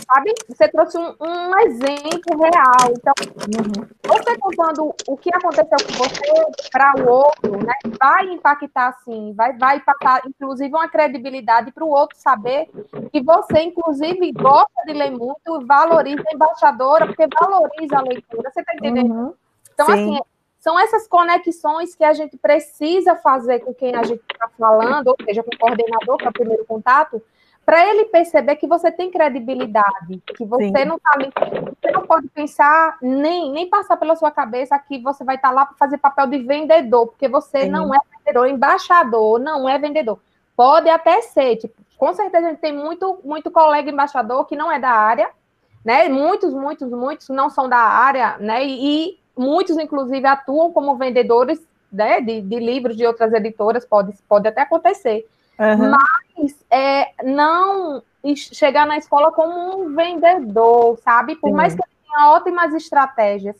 sabe? Você trouxe um, um exemplo real. Então, uhum. você contando o que aconteceu com você para o outro, né? Vai impactar sim, vai, vai passar, inclusive, uma credibilidade para o outro saber que você, inclusive, gosta de ler muito, valoriza a embaixadora, porque valoriza a leitura. Você está entendendo? Uhum. Então, sim. assim, são essas conexões que a gente precisa fazer com quem a gente está falando, ou seja, com o coordenador, que é o primeiro contato, para ele perceber que você tem credibilidade, que você Sim. não está ali, você não pode pensar nem, nem passar pela sua cabeça que você vai estar tá lá para fazer papel de vendedor, porque você Sim. não é vendedor, embaixador, não é vendedor. Pode até ser, tipo, com certeza a gente tem muito, muito colega embaixador que não é da área, né? Muitos, muitos, muitos não são da área, né? E, e muitos, inclusive, atuam como vendedores né, de, de livros de outras editoras, pode, pode até acontecer. Uhum. Mas é, não chegar na escola como um vendedor, sabe? Por Sim. mais que ele tenha ótimas estratégias.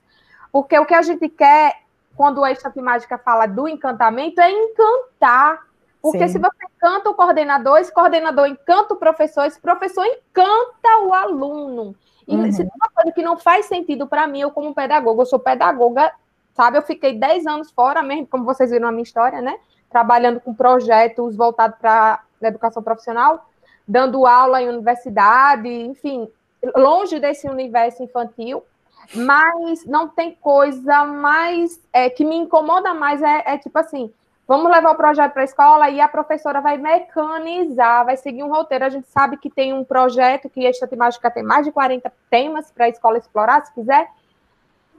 Porque o que a gente quer, quando a Estante Mágica fala do encantamento, é encantar. Porque Sim. se você encanta o coordenador, esse coordenador encanta o professor, esse professor encanta o aluno. E uhum. se tem uma coisa que não faz sentido para mim, eu como pedagoga, eu sou pedagoga sabe? Eu fiquei 10 anos fora mesmo, como vocês viram na minha história, né? Trabalhando com projetos voltados para a educação profissional, dando aula em universidade, enfim, longe desse universo infantil, mas não tem coisa mais é, que me incomoda mais é, é tipo assim, vamos levar o projeto para a escola e a professora vai mecanizar, vai seguir um roteiro. A gente sabe que tem um projeto que a Estatística tem mais de 40 temas para a escola explorar, se quiser.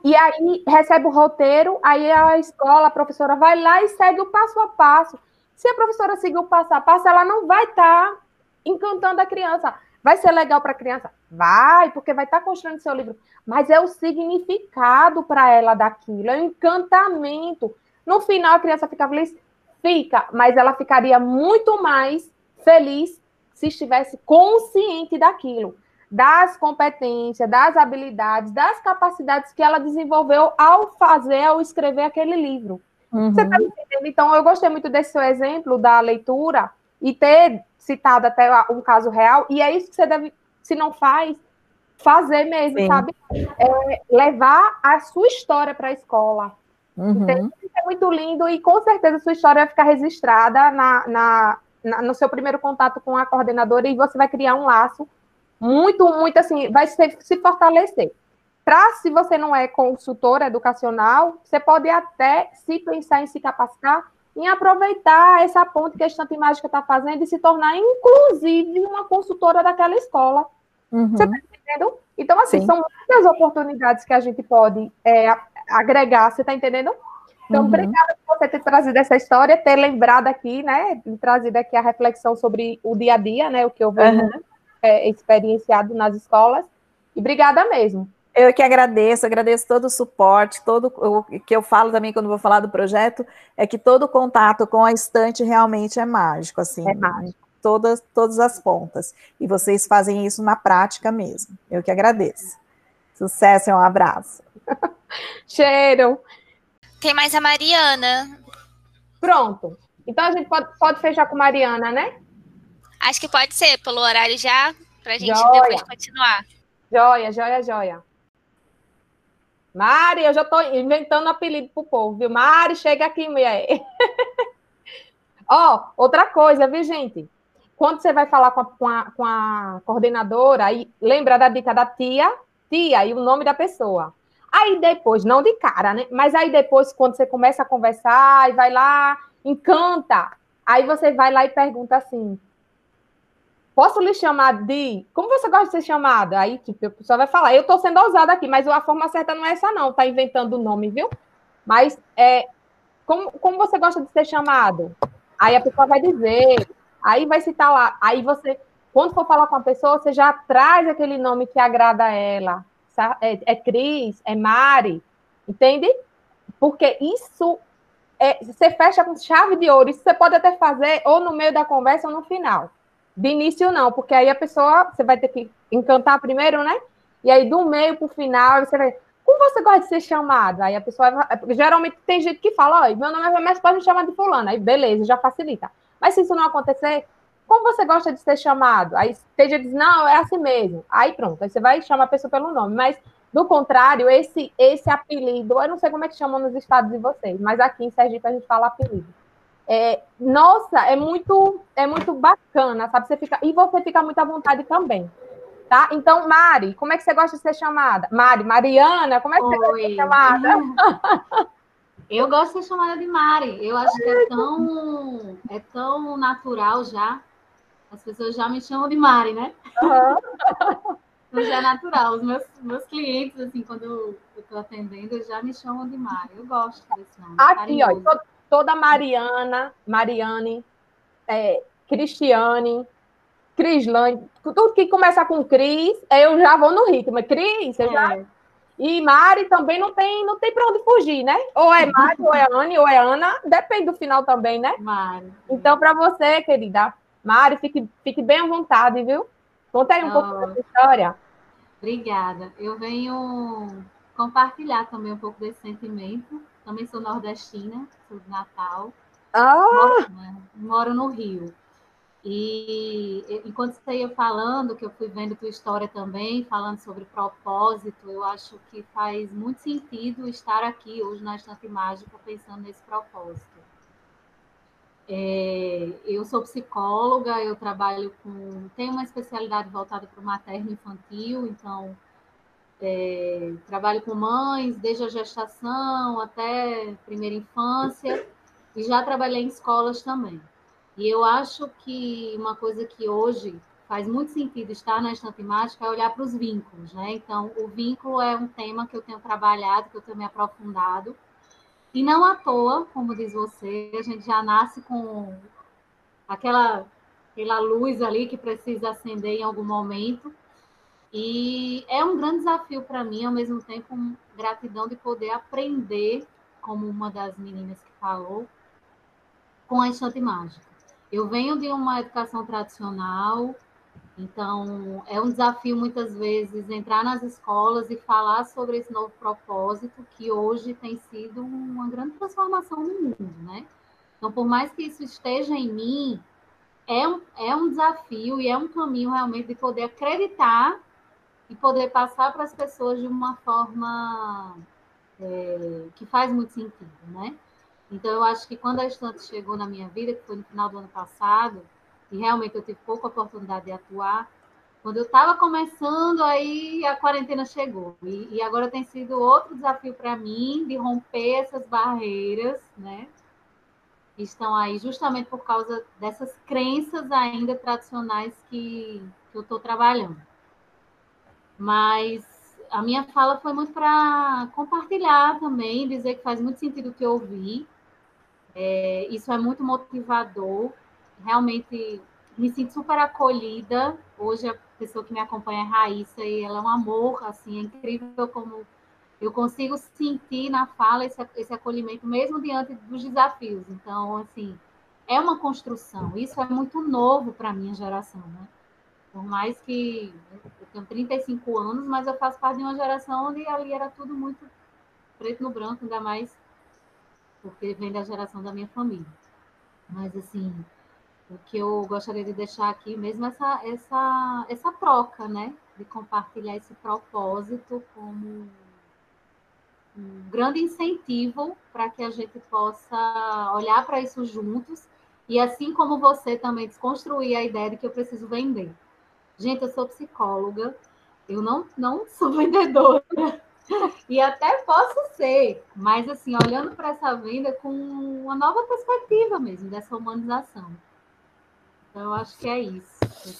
E aí recebe o roteiro, aí a escola, a professora vai lá e segue o passo a passo. Se a professora seguir o passo a passo, ela não vai estar tá encantando a criança. Vai ser legal para a criança? Vai, porque vai estar tá construindo seu livro. Mas é o significado para ela daquilo, é o encantamento. No final, a criança fica feliz? Fica, mas ela ficaria muito mais feliz se estivesse consciente daquilo, das competências, das habilidades, das capacidades que ela desenvolveu ao fazer, ao escrever aquele livro. Uhum. Você está entendendo? Então, eu gostei muito desse seu exemplo da leitura e ter citado até um caso real, e é isso que você deve, se não faz, fazer mesmo, Sim. sabe? É, levar a sua história para a escola. Uhum. Isso é muito lindo e com certeza a sua história vai ficar registrada na, na, na, no seu primeiro contato com a coordenadora e você vai criar um laço muito, muito assim, vai se, se fortalecer. Para, se você não é consultora educacional, você pode até se pensar em se capacitar em aproveitar essa ponte que a Estante Mágica está fazendo e se tornar, inclusive, uma consultora daquela escola. Uhum. Você está entendendo? Então, assim, Sim. são muitas oportunidades que a gente pode é, agregar, você está entendendo? Então, uhum. obrigada por você ter trazido essa história, ter lembrado aqui, né, trazido aqui a reflexão sobre o dia a dia, né, o que eu venho uhum. É, experienciado nas escolas. E obrigada mesmo. Eu que agradeço, agradeço todo o suporte, todo o que eu falo também quando vou falar do projeto, é que todo contato com a estante realmente é mágico, assim. É mágico. Todas, todas as pontas. E vocês fazem isso na prática mesmo. Eu que agradeço. Sucesso e um abraço. Cheiro. Tem mais a Mariana. Pronto. Então a gente pode, pode fechar com Mariana, né? Acho que pode ser, pelo horário já, para a gente joia. depois continuar. Joia, joia, joia. Mari, eu já estou inventando apelido pro povo, viu? Mari, chega aqui, mulher. Ó, oh, outra coisa, viu, gente? Quando você vai falar com a, com a, com a coordenadora, aí lembra da dica da tia, tia e o nome da pessoa. Aí depois, não de cara, né? Mas aí depois, quando você começa a conversar e vai lá, encanta, aí você vai lá e pergunta assim: posso lhe chamar de. Como você gosta de ser chamada? Aí, tipo, a pessoa vai falar, eu estou sendo ousada aqui, mas a forma certa não é essa, não, tá inventando o nome, viu? Mas é. Como, como você gosta de ser chamado? Aí a pessoa vai dizer, aí vai citar lá, aí você, quando for falar com a pessoa, você já traz aquele nome que agrada a ela. É, é Cris, é Mari, entende? Porque isso é, você fecha com chave de ouro. Isso você pode até fazer ou no meio da conversa ou no final. De início, não, porque aí a pessoa, você vai ter que encantar primeiro, né? E aí, do meio para o final, você vai. Como você gosta de ser chamado? Aí a pessoa. Geralmente tem gente que fala, ó, meu nome é mas pode me chamar de fulano. Aí, beleza, já facilita. Mas se isso não acontecer, como você gosta de ser chamado? Aí tem gente que diz, não, é assim mesmo. Aí pronto, aí você vai chamar a pessoa pelo nome. Mas, do contrário, esse, esse apelido, eu não sei como é que chamam nos estados de vocês, mas aqui em Sergipe a gente fala apelido. É, nossa, é muito, é muito bacana, sabe? Você fica, e você fica muito à vontade também. Tá? Então, Mari, como é que você gosta de ser chamada? Mari, Mariana, como é que Oi. você gosta de ser chamada? Eu gosto de ser chamada de Mari. Eu acho que é tão, é tão natural já. As pessoas já me chamam de Mari, né? Uhum. então já é natural. Os meus, meus clientes, assim, quando eu estou atendendo, já me chamam de Mari. Eu gosto desse nome. Aqui, ó, toda Mariana, Mariane, é, Cristiane, Crislane, tudo que começa com Cris, eu já vou no ritmo. Cris, eu já. É. E Mari também não tem, não tem para onde fugir, né? Ou é Mari, ou é Anne, ou é Ana, depende do final também, né? Mari. Então, para você, querida, Mari, fique, fique bem à vontade, viu? Conta aí um oh. pouco dessa história. Obrigada. Eu venho compartilhar também um pouco desse sentimento também sou nordestina, sou de Natal. Ah! Moro, né? moro no Rio. E enquanto você ia falando, que eu fui vendo tua história também, falando sobre propósito, eu acho que faz muito sentido estar aqui hoje na Estante Mágica pensando nesse propósito. É, eu sou psicóloga, eu trabalho com. tenho uma especialidade voltada para o materno infantil, então é, trabalho com mães desde a gestação até primeira infância, e já trabalhei em escolas também. E eu acho que uma coisa que hoje faz muito sentido estar na estante mágica é olhar para os vínculos, né? Então, o vínculo é um tema que eu tenho trabalhado, que eu tenho me aprofundado. E não à toa, como diz você, a gente já nasce com aquela, aquela luz ali que precisa acender em algum momento. E é um grande desafio para mim, ao mesmo tempo, gratidão de poder aprender, como uma das meninas que falou, com a estante mágica. Eu venho de uma educação tradicional, então é um desafio muitas vezes entrar nas escolas e falar sobre esse novo propósito que hoje tem sido uma grande transformação no mundo, né? Então, por mais que isso esteja em mim, é um, é um desafio e é um caminho realmente de poder acreditar e poder passar para as pessoas de uma forma é, que faz muito sentido, né? Então, eu acho que quando a estante chegou na minha vida, que foi no final do ano passado, e realmente eu tive pouca oportunidade de atuar, quando eu estava começando, aí a quarentena chegou. E, e agora tem sido outro desafio para mim de romper essas barreiras, né? Que estão aí justamente por causa dessas crenças ainda tradicionais que, que eu estou trabalhando. Mas a minha fala foi muito para compartilhar também, dizer que faz muito sentido o que eu ouvi, é, isso é muito motivador. Realmente me sinto super acolhida. Hoje a pessoa que me acompanha é Raíssa e ela é um amor, assim, é incrível como eu consigo sentir na fala esse, esse acolhimento mesmo diante dos desafios. Então, assim, é uma construção. Isso é muito novo para a minha geração, né? Por mais que eu tenho 35 anos, mas eu faço parte de uma geração onde ali era tudo muito preto no branco, ainda mais porque vem da geração da minha família. Mas, assim, o que eu gostaria de deixar aqui mesmo é essa, essa, essa troca, né? De compartilhar esse propósito como um grande incentivo para que a gente possa olhar para isso juntos e, assim como você, também desconstruir a ideia de que eu preciso vender. Gente, eu sou psicóloga, eu não, não sou vendedora e até posso ser, mas assim, olhando para essa venda com uma nova perspectiva mesmo, dessa humanização. Então, eu acho que é isso.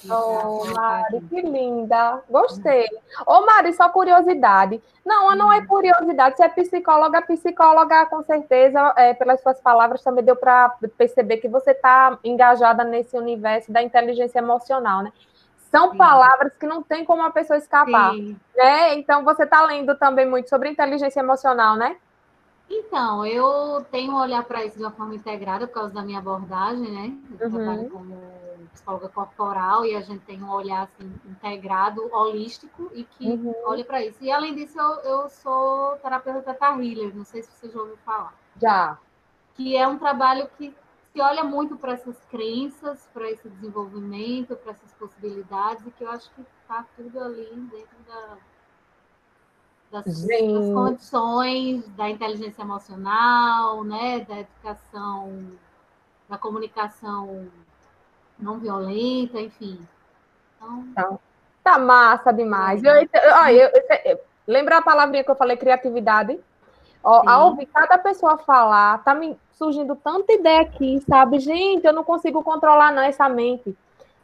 Oh, Mari, que linda. Gostei. Ô, oh, Mari, só curiosidade. Não, não é curiosidade. Você é psicóloga, psicóloga, com certeza, é, pelas suas palavras, também deu para perceber que você está engajada nesse universo da inteligência emocional, né? São Sim. palavras que não tem como a pessoa escapar. Né? Então, você está lendo também muito sobre inteligência emocional, né? Então, eu tenho um olhar para isso de uma forma integrada por causa da minha abordagem, né? Eu uhum. trabalho como psicóloga corporal e a gente tem um olhar assim, integrado, holístico e que uhum. olha para isso. E além disso, eu, eu sou terapeuta Healer, não sei se você já ouviu falar. Já. Que é um trabalho que se olha muito para essas crenças, para esse desenvolvimento, para essas possibilidades, e que eu acho que está tudo ali dentro da, das, das, condições da inteligência emocional, né, da educação, da comunicação não violenta, enfim. Então... Tá, tá massa demais. Eu, eu, eu, lembra a palavrinha que eu falei, criatividade? Ó, ao ouvir cada pessoa falar, tá me surgindo tanta ideia aqui, sabe? Gente, eu não consigo controlar não essa mente.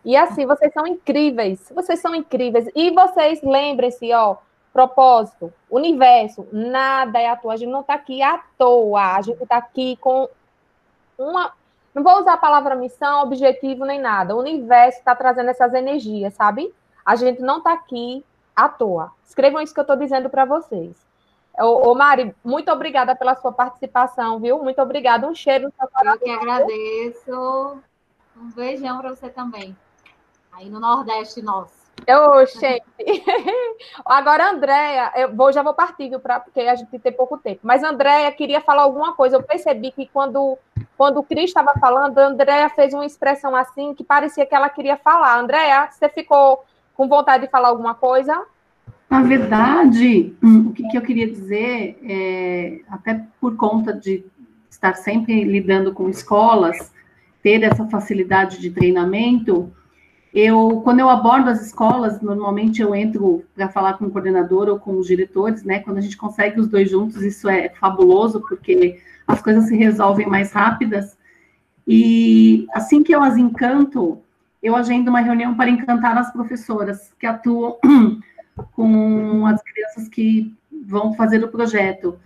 E assim, vocês são incríveis. Vocês são incríveis. E vocês lembrem-se, ó, propósito, universo, nada é à toa. A gente não está aqui à toa. A gente está aqui com uma. Não vou usar a palavra missão, objetivo, nem nada. O universo está trazendo essas energias, sabe? A gente não está aqui à toa. Escrevam isso que eu estou dizendo para vocês. Ô, ô, Mari, muito obrigada pela sua participação, viu? Muito obrigada. Um cheiro no seu coração. Eu que agradeço. Um beijão para você também. Aí no Nordeste nosso. Eu, gente. Agora, Andréia, eu vou, já vou partir, viu, pra, porque a gente tem pouco tempo. Mas Andréia queria falar alguma coisa. Eu percebi que quando, quando o Cris estava falando, a Andréia fez uma expressão assim que parecia que ela queria falar. Andréia, você ficou com vontade de falar alguma coisa? Na verdade, hum, o que, que eu queria dizer, é, até por conta de estar sempre lidando com escolas, ter essa facilidade de treinamento, eu, quando eu abordo as escolas, normalmente eu entro para falar com o coordenador ou com os diretores, né? Quando a gente consegue os dois juntos, isso é fabuloso, porque as coisas se resolvem mais rápidas. E assim que eu as encanto, eu agendo uma reunião para encantar as professoras que atuam com as crianças que vão fazer o projeto.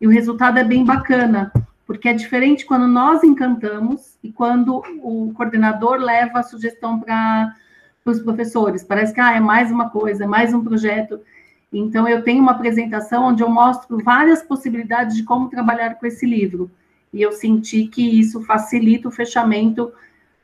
E o resultado é bem bacana, porque é diferente quando nós encantamos e quando o coordenador leva a sugestão para os professores. Parece que ah, é mais uma coisa, é mais um projeto. Então, eu tenho uma apresentação onde eu mostro várias possibilidades de como trabalhar com esse livro. E eu senti que isso facilita o fechamento,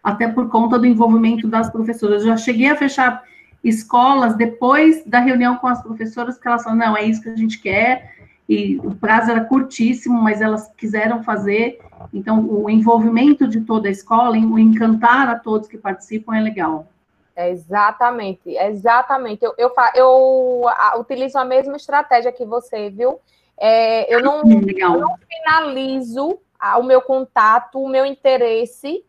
até por conta do envolvimento das professoras. Eu já cheguei a fechar escolas depois da reunião com as professoras, porque elas falaram, não, é isso que a gente quer, e o prazo era curtíssimo, mas elas quiseram fazer, então o envolvimento de toda a escola, o encantar a todos que participam é legal. exatamente, exatamente. Eu, eu, eu utilizo a mesma estratégia que você, viu? É, eu, não, eu não finalizo o meu contato, o meu interesse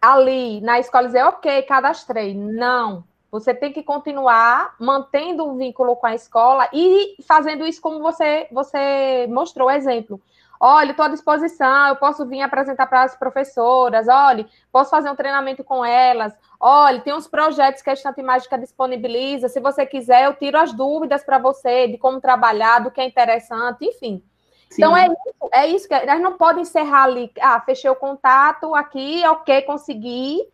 ali na escola dizer, ok, cadastrei. Não, você tem que continuar mantendo um vínculo com a escola e fazendo isso como você, você mostrou exemplo. Olha, estou à disposição, eu posso vir apresentar para as professoras, olha, posso fazer um treinamento com elas, olha, tem uns projetos que a Estante Mágica disponibiliza, se você quiser, eu tiro as dúvidas para você de como trabalhar, do que é interessante, enfim. Sim. Então é isso, é isso que nós não podemos encerrar ali, ah, fechei o contato aqui, ok, consegui,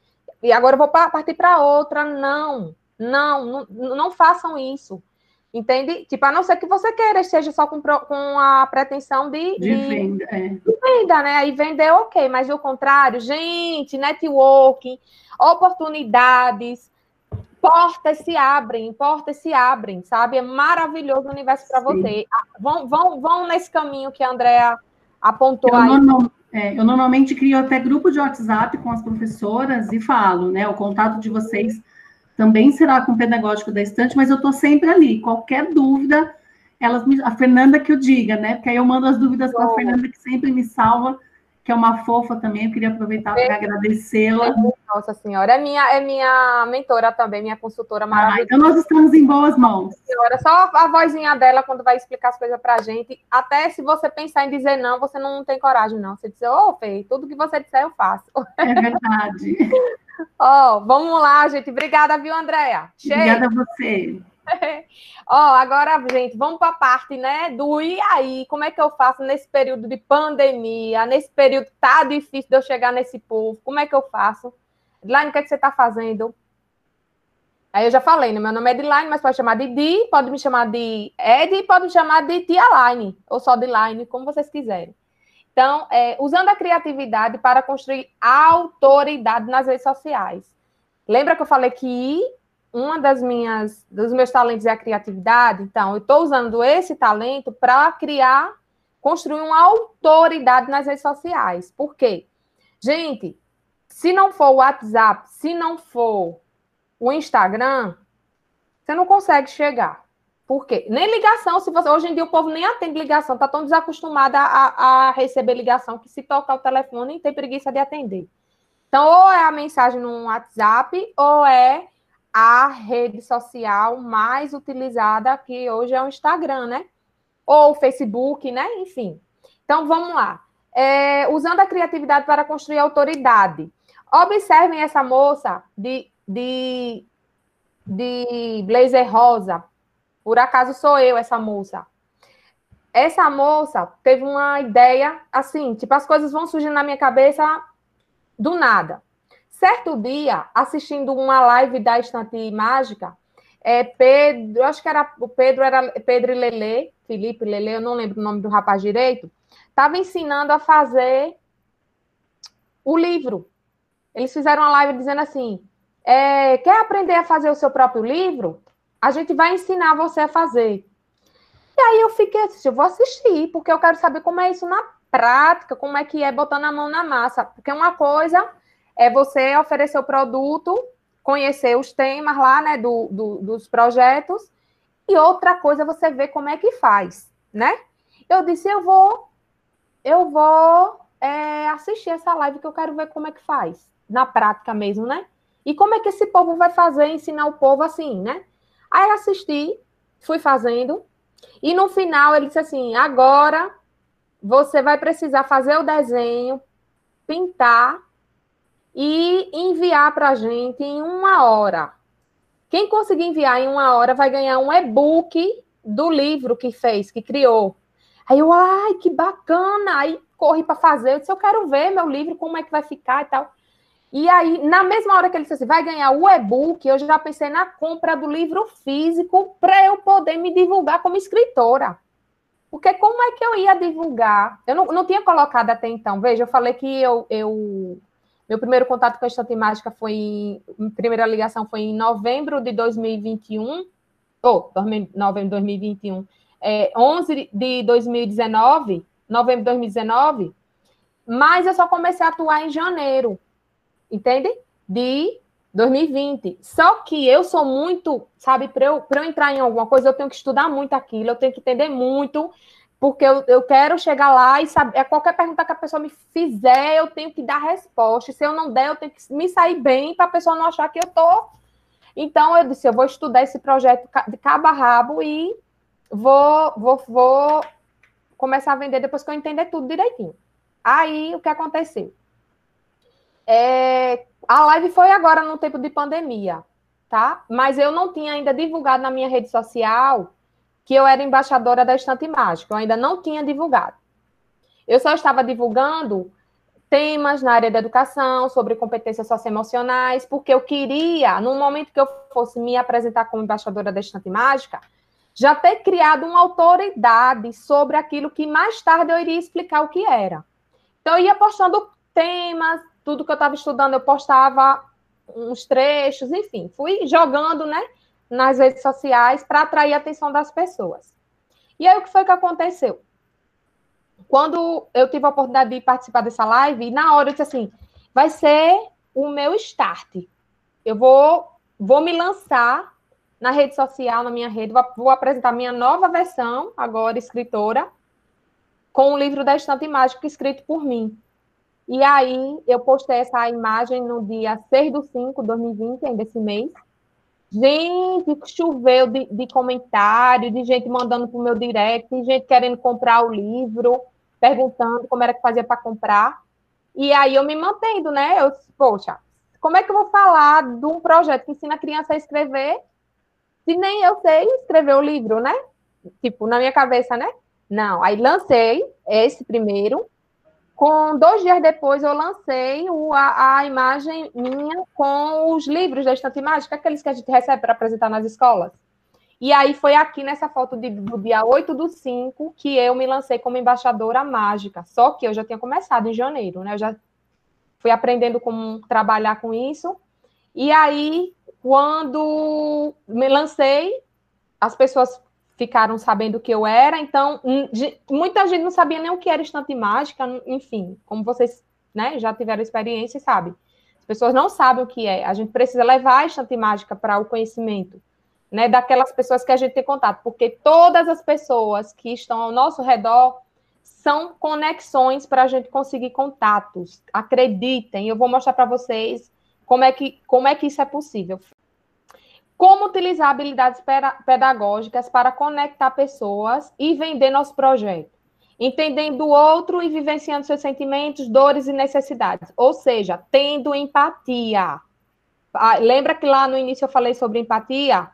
e agora eu vou partir para outra. Não, não, não, não, façam isso. Entende? Tipo, a não ser que você queira, seja só com, com a pretensão de, de, de venda, é. de venda, né? Aí vender, ok, mas o contrário, gente, networking, oportunidades, portas se abrem, portas se abrem, sabe? É maravilhoso o universo para você. Ah, vão, vão, vão nesse caminho que a Andrea apontou eu aí. Não, é, eu normalmente crio até grupo de WhatsApp com as professoras e falo, né? O contato de vocês também será com o pedagógico da estante, mas eu estou sempre ali. Qualquer dúvida, elas me, a Fernanda que eu diga, né? Porque aí eu mando as dúvidas para a Fernanda, que sempre me salva que é uma fofa também, eu queria aproveitar para agradecê-la. Nossa Senhora, é minha, é minha mentora também, minha consultora ah, maravilhosa. Ah, então nós estamos em boas mãos. Senhora, só a vozinha dela quando vai explicar as coisas para a gente, até se você pensar em dizer não, você não tem coragem não. Você diz, ô, oh, Fê, tudo que você disser eu faço. É verdade. Ó, oh, vamos lá, gente. Obrigada, viu, Andréia? Obrigada a você. Ó, oh, agora, gente, vamos para a parte, né, do e aí, como é que eu faço nesse período de pandemia, nesse período tá difícil de eu chegar nesse povo, como é que eu faço? Edline, o que, é que você está fazendo? Aí eu já falei, né, meu nome é Edline, mas pode chamar de Di, pode me chamar de Ed, pode me chamar de Tia Line, ou só de Line, como vocês quiserem. Então, é, usando a criatividade para construir autoridade nas redes sociais. Lembra que eu falei que uma das minhas, dos meus talentos é a criatividade, então eu estou usando esse talento para criar, construir uma autoridade nas redes sociais. Por quê? Gente, se não for o WhatsApp, se não for o Instagram, você não consegue chegar. Por quê? Nem ligação, se você. Hoje em dia o povo nem atende ligação, está tão desacostumado a, a, receber ligação que se tocar o telefone tem preguiça de atender. Então, ou é a mensagem no WhatsApp, ou é a rede social mais utilizada aqui hoje é o Instagram, né? Ou o Facebook, né? Enfim. Então, vamos lá. É, usando a criatividade para construir autoridade. Observem essa moça de, de, de blazer rosa. Por acaso sou eu, essa moça. Essa moça teve uma ideia assim, tipo, as coisas vão surgindo na minha cabeça do nada. Certo dia, assistindo uma live da Estante Mágica, é, Pedro, eu acho que era o Pedro, era Pedro Lele, Felipe Lele, eu não lembro o nome do rapaz direito, estava ensinando a fazer o livro. Eles fizeram uma live dizendo assim: é, quer aprender a fazer o seu próprio livro? A gente vai ensinar você a fazer. E aí eu fiquei assim, eu vou assistir, porque eu quero saber como é isso na prática, como é que é botando a mão na massa. Porque uma coisa é você oferecer o produto, conhecer os temas lá, né, do, do, dos projetos, e outra coisa é você ver como é que faz, né? Eu disse, eu vou, eu vou é, assistir essa live que eu quero ver como é que faz, na prática mesmo, né? E como é que esse povo vai fazer, ensinar o povo assim, né? Aí assisti, fui fazendo, e no final ele disse assim: agora você vai precisar fazer o desenho, pintar e enviar para a gente em uma hora. Quem conseguir enviar em uma hora vai ganhar um e-book do livro que fez, que criou. Aí eu, ai, que bacana! Aí corri para fazer. Eu disse, eu quero ver meu livro, como é que vai ficar e tal. E aí, na mesma hora que ele disse assim, vai ganhar o e-book, eu já pensei na compra do livro físico para eu poder me divulgar como escritora. Porque como é que eu ia divulgar? Eu não, não tinha colocado até então. Veja, eu falei que eu, eu meu primeiro contato com a estante mágica foi em, primeira ligação foi em novembro de 2021, ou oh, novembro de 2021, é, 11 de 2019, novembro de 2019, mas eu só comecei a atuar em janeiro entende? De 2020. Só que eu sou muito, sabe, para eu, eu entrar em alguma coisa, eu tenho que estudar muito aquilo, eu tenho que entender muito, porque eu, eu quero chegar lá e saber, é qualquer pergunta que a pessoa me fizer, eu tenho que dar resposta. Se eu não der, eu tenho que me sair bem para a pessoa não achar que eu tô. Então eu disse, eu vou estudar esse projeto de cabo a rabo e vou, vou, vou começar a vender depois que eu entender tudo direitinho. Aí o que aconteceu? É, a live foi agora no tempo de pandemia, tá? Mas eu não tinha ainda divulgado na minha rede social que eu era embaixadora da Estante Mágica. Eu ainda não tinha divulgado. Eu só estava divulgando temas na área da educação, sobre competências socioemocionais, porque eu queria, no momento que eu fosse me apresentar como embaixadora da Estante Mágica, já ter criado uma autoridade sobre aquilo que mais tarde eu iria explicar o que era. Então, eu ia postando temas, tudo que eu estava estudando, eu postava uns trechos, enfim, fui jogando, né, nas redes sociais para atrair a atenção das pessoas. E aí, o que foi que aconteceu? Quando eu tive a oportunidade de participar dessa live, na hora eu disse assim, vai ser o meu start. Eu vou, vou me lançar na rede social, na minha rede, vou apresentar minha nova versão, agora escritora, com o livro da Estante Mágica escrito por mim. E aí, eu postei essa imagem no dia 6 do 5 de 2020, ainda esse mês. Gente, choveu de, de comentário, de gente mandando para o meu direct, de gente querendo comprar o livro, perguntando como era que fazia para comprar. E aí eu me mantendo, né? Eu, poxa, como é que eu vou falar de um projeto que ensina a criança a escrever se nem eu sei escrever o livro, né? Tipo, na minha cabeça, né? Não. Aí lancei esse primeiro, com dois dias depois, eu lancei o, a, a, imagem minha com os livros da estante mágica, aqueles que a gente recebe para apresentar nas escolas. E aí foi aqui nessa foto de, do dia 8 do 5 que eu me lancei como embaixadora mágica. Só que eu já tinha começado em janeiro, né? Eu já fui aprendendo como trabalhar com isso. E aí, quando me lancei, as pessoas ficaram sabendo que eu era, então muita gente não sabia nem o que era estante mágica, enfim, como vocês né, já tiveram experiência e sabem. As pessoas não sabem o que é. A gente precisa levar a estante mágica para o conhecimento, né, daquelas pessoas que a gente tem contato, porque todas as pessoas que estão ao nosso redor são conexões para a gente conseguir contatos. Acreditem, eu vou mostrar para vocês como é que como é que isso é possível. Como utilizar habilidades pedagógicas para conectar pessoas e vender nosso projeto. Entendendo o outro e vivenciando seus sentimentos, dores e necessidades. Ou seja, tendo empatia. Ah, lembra que lá no início eu falei sobre empatia?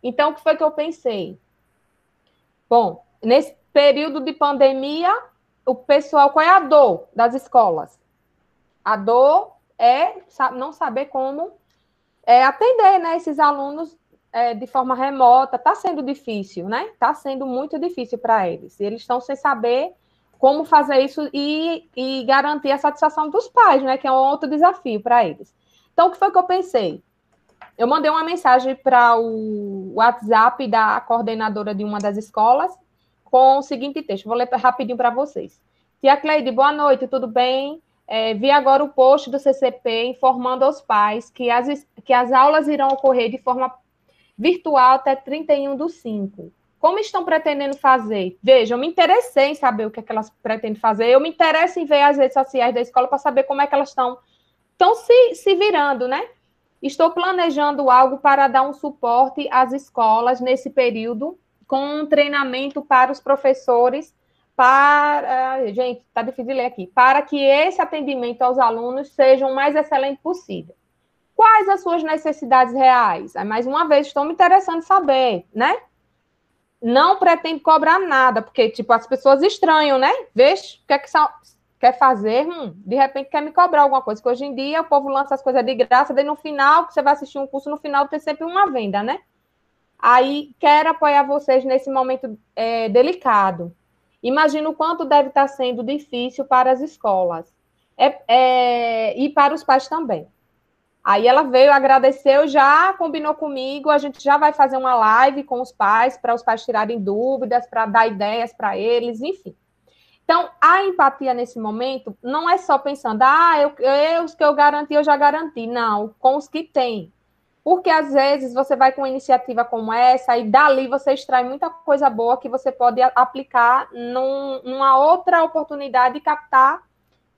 Então, o que foi que eu pensei? Bom, nesse período de pandemia, o pessoal, qual é a dor das escolas? A dor é não saber como é, atender né, esses alunos é, de forma remota está sendo difícil, né? Está sendo muito difícil para eles. Eles estão sem saber como fazer isso e, e, garantir a satisfação dos pais, né? Que é um outro desafio para eles. Então, o que foi que eu pensei? Eu mandei uma mensagem para o WhatsApp da coordenadora de uma das escolas com o seguinte texto. Vou ler rapidinho para vocês. Tia Cleide, boa noite, tudo bem? É, vi agora o post do CCP informando aos pais que as, que as aulas irão ocorrer de forma virtual até 31 do 5. Como estão pretendendo fazer? Veja, eu me interessei em saber o que, é que elas pretendem fazer, eu me interesso em ver as redes sociais da escola para saber como é que elas estão, estão se, se virando, né? Estou planejando algo para dar um suporte às escolas nesse período, com um treinamento para os professores, para. Gente, está difícil de ler aqui. Para que esse atendimento aos alunos seja o mais excelente possível. Quais as suas necessidades reais? Mais uma vez, estou me interessando em saber, né? Não pretendo cobrar nada, porque, tipo, as pessoas estranham, né? Veja, o que é que são, quer fazer, hum, de repente quer me cobrar alguma coisa, que hoje em dia o povo lança as coisas de graça, daí no final, que você vai assistir um curso, no final tem sempre uma venda, né? Aí, quero apoiar vocês nesse momento é, delicado. Imagino o quanto deve estar sendo difícil para as escolas é, é, e para os pais também. Aí ela veio, agradeceu, já combinou comigo, a gente já vai fazer uma live com os pais, para os pais tirarem dúvidas, para dar ideias para eles, enfim. Então, a empatia nesse momento não é só pensando, ah, eu, eu, os que eu garanti, eu já garanti. Não, com os que tem. Porque às vezes você vai com uma iniciativa como essa e dali você extrai muita coisa boa que você pode aplicar num, numa outra oportunidade de captar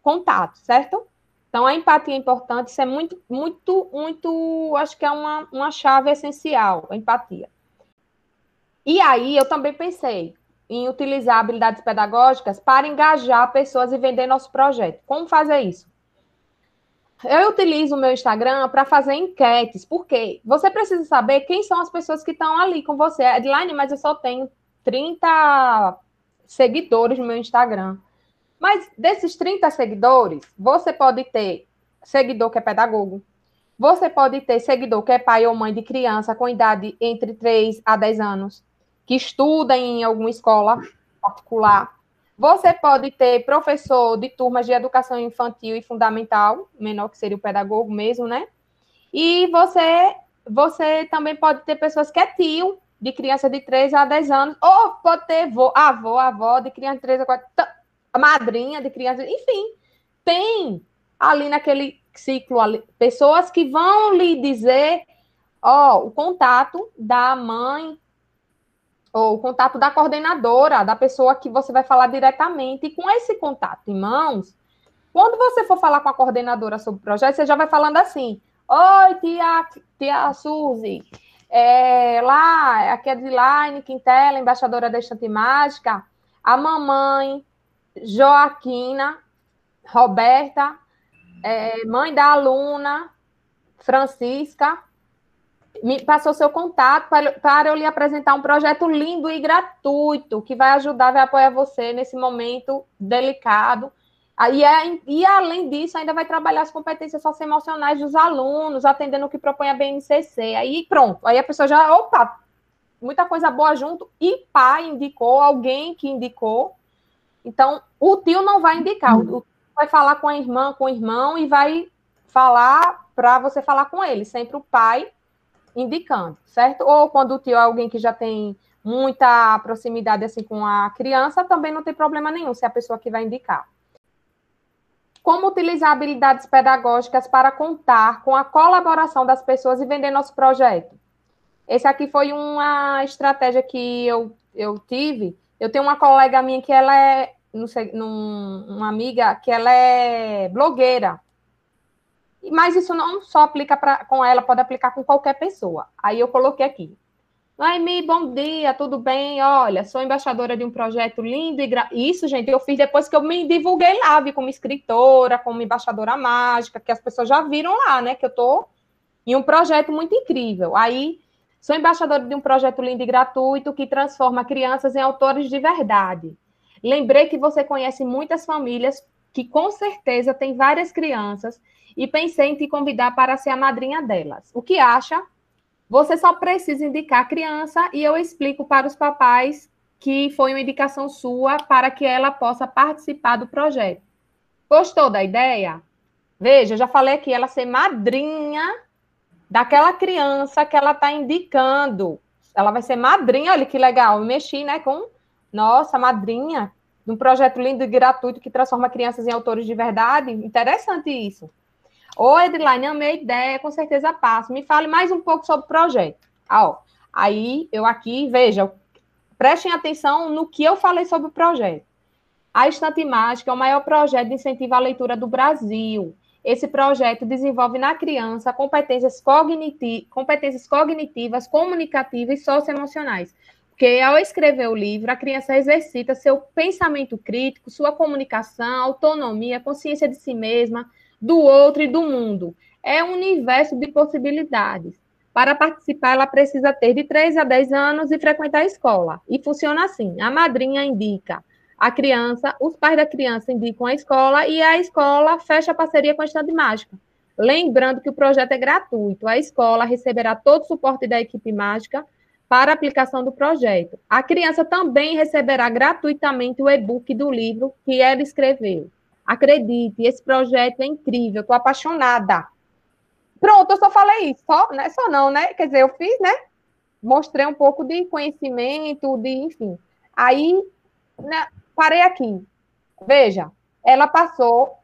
contato, certo? Então, a empatia é importante, isso é muito, muito, muito, acho que é uma, uma chave essencial, a empatia. E aí, eu também pensei, em utilizar habilidades pedagógicas para engajar pessoas e vender nosso projeto. Como fazer isso? Eu utilizo o meu Instagram para fazer enquetes, porque você precisa saber quem são as pessoas que estão ali com você. Edline, mas eu só tenho 30 seguidores no meu Instagram. Mas desses 30 seguidores, você pode ter seguidor que é pedagogo, você pode ter seguidor que é pai ou mãe de criança com idade entre 3 a 10 anos que estuda em alguma escola particular. Você pode ter professor de turmas de educação infantil e fundamental, menor que seria o pedagogo mesmo, né? E você, você também pode ter pessoas que é tio de criança de 3 a 10 anos, ou pode ter avô, avó, avó de criança de 3 a 4, madrinha de criança, enfim, tem ali naquele ciclo ali, pessoas que vão lhe dizer, ó, o contato da mãe ou o contato da coordenadora, da pessoa que você vai falar diretamente. E com esse contato em mãos, quando você for falar com a coordenadora sobre o projeto, você já vai falando assim: Oi, tia, tia Suzy. É, lá, aqui é Dilaine Quintela, embaixadora da Estante Mágica. A mamãe, Joaquina, Roberta, é, mãe da aluna, Francisca, me passou seu contato para, para eu lhe apresentar um projeto lindo e gratuito que vai ajudar, vai apoiar você nesse momento delicado. E, é, e além disso, ainda vai trabalhar as competências socioemocionais dos alunos, atendendo o que propõe a BNCC. Aí pronto, aí a pessoa já, opa, muita coisa boa junto. E pai indicou, alguém que indicou. Então, o tio não vai indicar, o tio vai falar com a irmã, com o irmão e vai falar para você falar com ele. Sempre o pai indicando, certo? Ou quando o tio é alguém que já tem muita proximidade assim com a criança, também não tem problema nenhum se é a pessoa que vai indicar. Como utilizar habilidades pedagógicas para contar com a colaboração das pessoas e vender nosso projeto? Esse aqui foi uma estratégia que eu, eu tive. Eu tenho uma colega minha que ela é, não sei, num, uma amiga que ela é blogueira. Mas isso não só aplica pra, com ela, pode aplicar com qualquer pessoa. Aí eu coloquei aqui. Noemi, bom dia, tudo bem? Olha, sou embaixadora de um projeto lindo e gra... Isso, gente, eu fiz depois que eu me divulguei lá, vi como escritora, como embaixadora mágica, que as pessoas já viram lá, né? Que eu tô em um projeto muito incrível. Aí, sou embaixadora de um projeto lindo e gratuito que transforma crianças em autores de verdade. Lembrei que você conhece muitas famílias que com certeza têm várias crianças e pensei em te convidar para ser a madrinha delas. O que acha? Você só precisa indicar a criança e eu explico para os papais que foi uma indicação sua para que ela possa participar do projeto. Gostou da ideia? Veja, eu já falei aqui, ela ser madrinha daquela criança que ela está indicando. Ela vai ser madrinha, olha que legal. Eu mexi, né, com, nossa, madrinha de um projeto lindo e gratuito que transforma crianças em autores de verdade. Interessante isso. Ô, Edline, amei a ideia, com certeza passo. Me fale mais um pouco sobre o projeto. Ah, ó, aí, eu aqui, veja, prestem atenção no que eu falei sobre o projeto. A Estante Mágica é o maior projeto de incentivo à leitura do Brasil. Esse projeto desenvolve na criança competências, cogniti competências cognitivas, comunicativas e socioemocionais. Porque ao escrever o livro, a criança exercita seu pensamento crítico, sua comunicação, autonomia, consciência de si mesma, do outro e do mundo. É um universo de possibilidades. Para participar, ela precisa ter de 3 a 10 anos e frequentar a escola. E funciona assim: a madrinha indica a criança, os pais da criança indicam a escola e a escola fecha a parceria com a Estante Mágica. Lembrando que o projeto é gratuito. A escola receberá todo o suporte da equipe mágica para a aplicação do projeto. A criança também receberá gratuitamente o e-book do livro que ela escreveu. Acredite, esse projeto é incrível, estou apaixonada. Pronto, eu só falei isso, só, né? Só não, né? Quer dizer, eu fiz, né? Mostrei um pouco de conhecimento, de, enfim. Aí, né, parei aqui. Veja, ela passou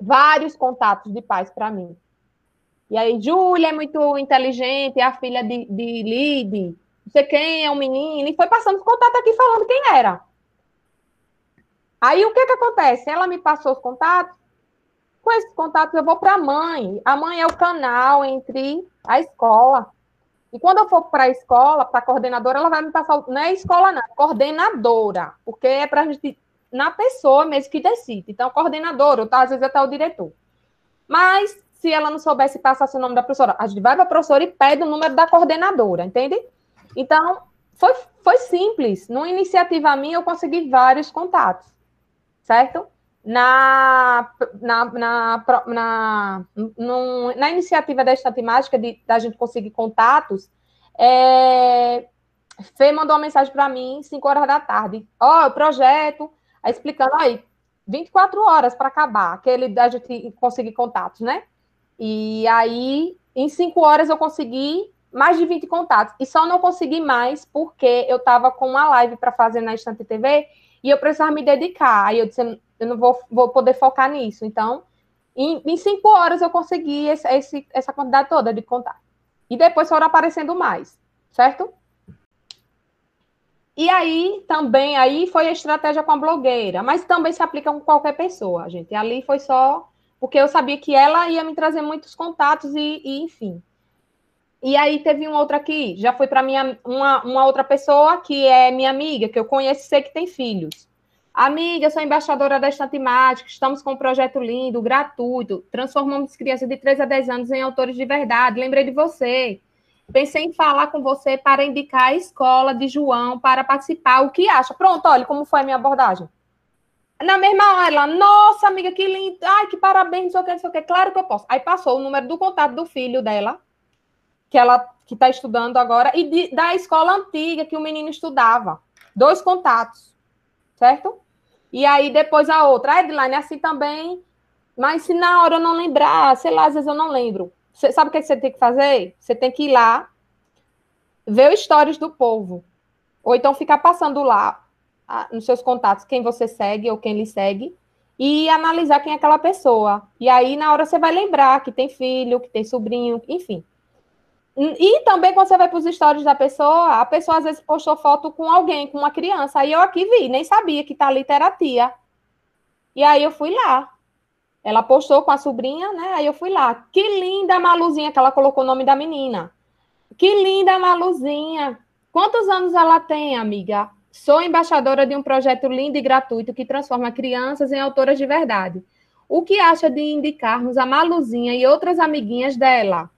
vários contatos de pais para mim. E aí, Júlia é muito inteligente, é a filha de, de Lide, não sei quem é o um menino, e foi passando os contatos aqui falando quem era. Aí o que que acontece? Ela me passou os contatos. Com esses contatos eu vou para a mãe. A mãe é o canal entre a escola. E quando eu for para a escola, para a coordenadora, ela vai me passar. Não é escola, não, coordenadora. Porque é para a gente. Na pessoa mesmo que decide. Então, coordenadora, ou tá, às vezes até o diretor. Mas, se ela não soubesse passar o nome da professora, a gente vai para a professora e pede o número da coordenadora, entende? Então, foi, foi simples. Numa iniciativa minha, eu consegui vários contatos certo? Na, na, na, na, num, na iniciativa da Estante de da gente conseguir contatos, é, Fê mandou uma mensagem para mim, 5 horas da tarde. Ó, oh, projeto, aí explicando aí, 24 horas para acabar, aquele da gente conseguir contatos, né? E aí, em 5 horas eu consegui mais de 20 contatos. E só não consegui mais porque eu estava com uma live para fazer na Estante TV e eu precisava me dedicar. Aí eu disse, eu não vou, vou poder focar nisso. Então, em, em cinco horas eu consegui esse, esse, essa quantidade toda de contar. E depois foram aparecendo mais, certo? E aí também aí foi a estratégia com a blogueira, mas também se aplica com qualquer pessoa, gente. Ali foi só porque eu sabia que ela ia me trazer muitos contatos e, e enfim. E aí teve um outro aqui, já foi para minha uma, uma outra pessoa que é minha amiga, que eu conheço, sei que tem filhos. Amiga, sou embaixadora da Estantemática, estamos com um projeto lindo, gratuito, transformamos crianças de 3 a 10 anos em autores de verdade. Lembrei de você. Pensei em falar com você para indicar a escola de João para participar. O que acha? Pronto, olha como foi a minha abordagem. Na mesma hora, ela, nossa, amiga, que lindo. Ai, que parabéns, não sei o que, não sei o que. Claro que eu posso. Aí passou o número do contato do filho dela, que ela que está estudando agora, e de, da escola antiga que o menino estudava. Dois contatos, certo? E aí depois a outra, a Edline é assim também, mas se na hora eu não lembrar, sei lá, às vezes eu não lembro. Você, sabe o que você tem que fazer? Você tem que ir lá, ver os stories do povo. Ou então ficar passando lá nos seus contatos quem você segue ou quem lhe segue e analisar quem é aquela pessoa. E aí, na hora, você vai lembrar que tem filho, que tem sobrinho, enfim. E também quando você vai para os stories da pessoa, a pessoa às vezes postou foto com alguém, com uma criança. Aí eu aqui vi, nem sabia que tá ali era tia. E aí eu fui lá. Ela postou com a sobrinha, né? Aí eu fui lá. Que linda Maluzinha, que ela colocou o nome da menina. Que linda Maluzinha. Quantos anos ela tem, amiga? Sou embaixadora de um projeto lindo e gratuito que transforma crianças em autoras de verdade. O que acha de indicarmos a Maluzinha e outras amiguinhas dela?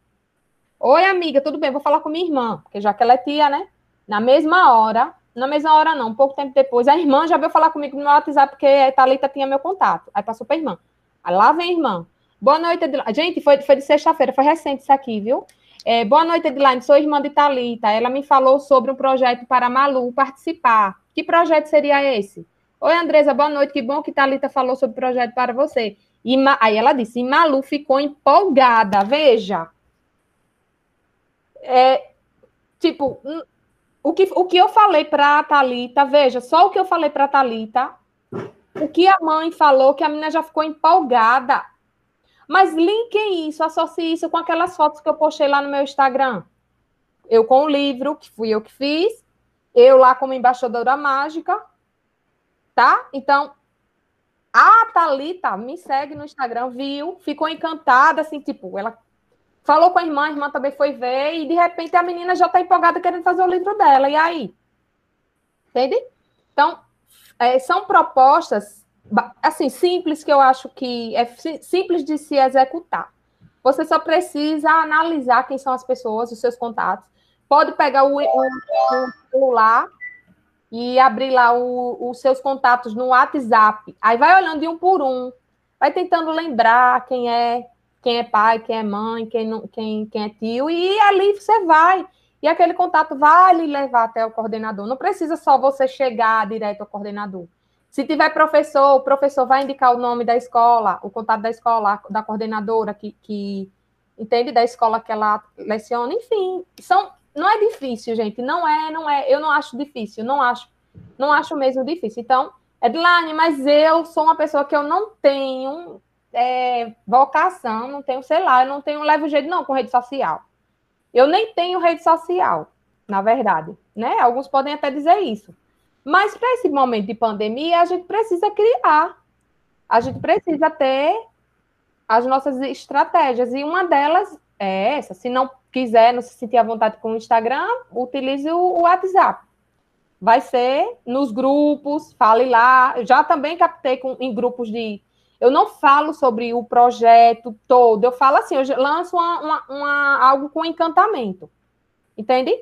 Oi, amiga, tudo bem? Vou falar com minha irmã, porque já que ela é tia, né? Na mesma hora, na mesma hora não, um pouco tempo depois, a irmã já veio falar comigo no WhatsApp, porque a Thalita tinha meu contato. Aí passou para a irmã. Aí lá vem a irmã. Boa noite, Edilane. Gente, foi, foi de sexta-feira, foi recente isso aqui, viu? É, boa noite, Edilane. Sou irmã de Thalita. Ela me falou sobre um projeto para Malu participar. Que projeto seria esse? Oi, Andresa, boa noite. Que bom que Thalita falou sobre o projeto para você. E aí ela disse, e Malu ficou empolgada, veja. É, tipo, o que, o que eu falei para a Thalita, veja, só o que eu falei para a Thalita, o que a mãe falou, que a menina já ficou empolgada. Mas linkem isso, associe isso com aquelas fotos que eu postei lá no meu Instagram. Eu com o livro, que fui eu que fiz, eu lá como embaixadora mágica, tá? Então, a Thalita me segue no Instagram, viu, ficou encantada, assim, tipo, ela falou com a irmã, a irmã também foi ver, e de repente a menina já está empolgada querendo fazer o livro dela. E aí? Entende? Então, é, são propostas, assim, simples, que eu acho que é simples de se executar. Você só precisa analisar quem são as pessoas, os seus contatos. Pode pegar o, celular e abrir lá o, os seus contatos no WhatsApp. Aí vai olhando de um por um, vai tentando lembrar quem é, quem é pai, quem é mãe, quem, não, quem, quem é tio, e ali você vai. E aquele contato vai lhe levar até o coordenador. Não precisa só você chegar direto ao coordenador. Se tiver professor, o professor vai indicar o nome da escola, o contato da escola, da coordenadora que, que entende da escola que ela leciona, enfim, são não é difícil, gente, não é, não é, eu não acho difícil, não acho, não acho mesmo difícil. Então, Edilane, mas eu sou uma pessoa que eu não tenho é, vocação, não tenho, sei lá, eu não tenho leve jeito não com rede social. Eu nem tenho rede social, na verdade, né? Alguns podem até dizer isso. Mas para esse momento de pandemia, a gente precisa criar. A gente precisa ter as nossas estratégias. E uma delas é essa. Se não quiser, não se sentir à vontade com o Instagram, utilize o WhatsApp. Vai ser nos grupos, fale lá. Eu já também captei com, em grupos de. Eu não falo sobre o projeto todo, eu falo assim, eu lanço uma, uma, uma, algo com encantamento. Entende?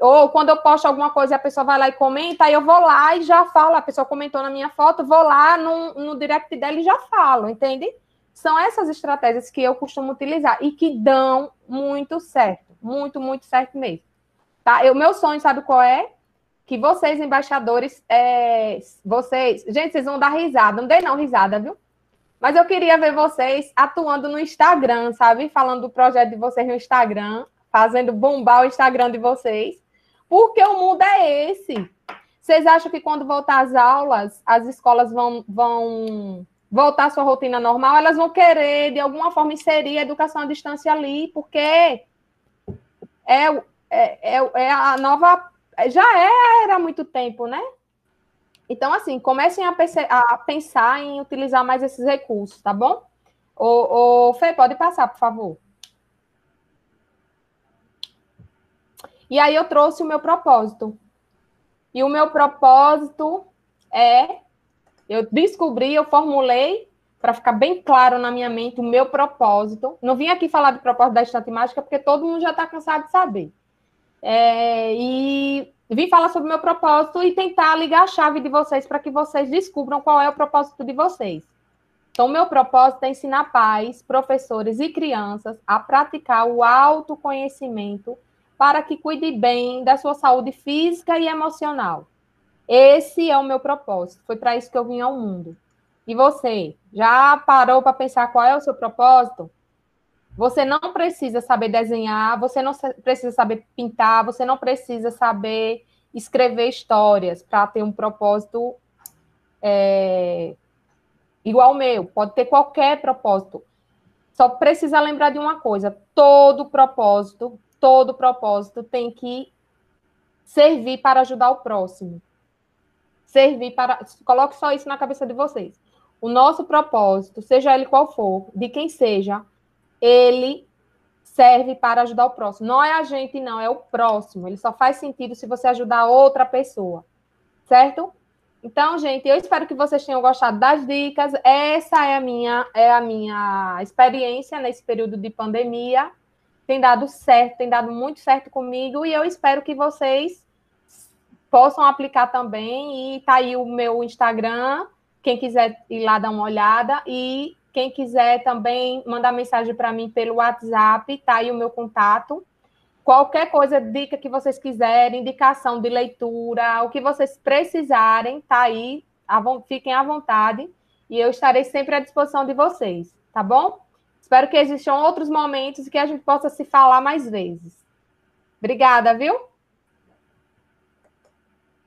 Ou quando eu posto alguma coisa e a pessoa vai lá e comenta, aí eu vou lá e já falo, a pessoa comentou na minha foto, vou lá no, no direct dela e já falo, entende? São essas estratégias que eu costumo utilizar e que dão muito certo, muito, muito certo mesmo. Tá? O meu sonho, sabe qual é? Que vocês, embaixadores, é, vocês. Gente, vocês vão dar risada. Não dei não risada, viu? Mas eu queria ver vocês atuando no Instagram, sabe? Falando do projeto de vocês no Instagram, fazendo bombar o Instagram de vocês. Porque o mundo é esse. Vocês acham que quando voltar às aulas, as escolas vão, vão voltar à sua rotina normal, elas vão querer, de alguma forma, inserir a educação à distância ali, porque é, é, é, é a nova. Já era há muito tempo, né? Então, assim, comecem a, a pensar em utilizar mais esses recursos, tá bom? O, o Fê, pode passar, por favor. E aí eu trouxe o meu propósito. E o meu propósito é eu descobri, eu formulei para ficar bem claro na minha mente o meu propósito. Não vim aqui falar do propósito da estante mágica, porque todo mundo já está cansado de saber. É, e vim falar sobre o meu propósito e tentar ligar a chave de vocês para que vocês descubram qual é o propósito de vocês. Então, meu propósito é ensinar pais, professores e crianças a praticar o autoconhecimento para que cuide bem da sua saúde física e emocional. Esse é o meu propósito. Foi para isso que eu vim ao mundo. E você, já parou para pensar qual é o seu propósito? Você não precisa saber desenhar, você não precisa saber pintar, você não precisa saber escrever histórias para ter um propósito é, igual ao meu. Pode ter qualquer propósito. Só precisa lembrar de uma coisa: todo propósito, todo propósito tem que servir para ajudar o próximo servir para. Coloque só isso na cabeça de vocês. O nosso propósito, seja ele qual for, de quem seja, ele serve para ajudar o próximo. Não é a gente, não, é o próximo. Ele só faz sentido se você ajudar outra pessoa. Certo? Então, gente, eu espero que vocês tenham gostado das dicas. Essa é a minha, é a minha experiência nesse período de pandemia. Tem dado certo, tem dado muito certo comigo, e eu espero que vocês possam aplicar também. E tá aí o meu Instagram, quem quiser ir lá dar uma olhada. E quem quiser também mandar mensagem para mim pelo WhatsApp, tá aí o meu contato. Qualquer coisa, dica que vocês quiserem, indicação de leitura, o que vocês precisarem, tá aí, fiquem à vontade. e eu estarei sempre à disposição de vocês, tá bom? Espero que existam outros momentos e que a gente possa se falar mais vezes. Obrigada, viu?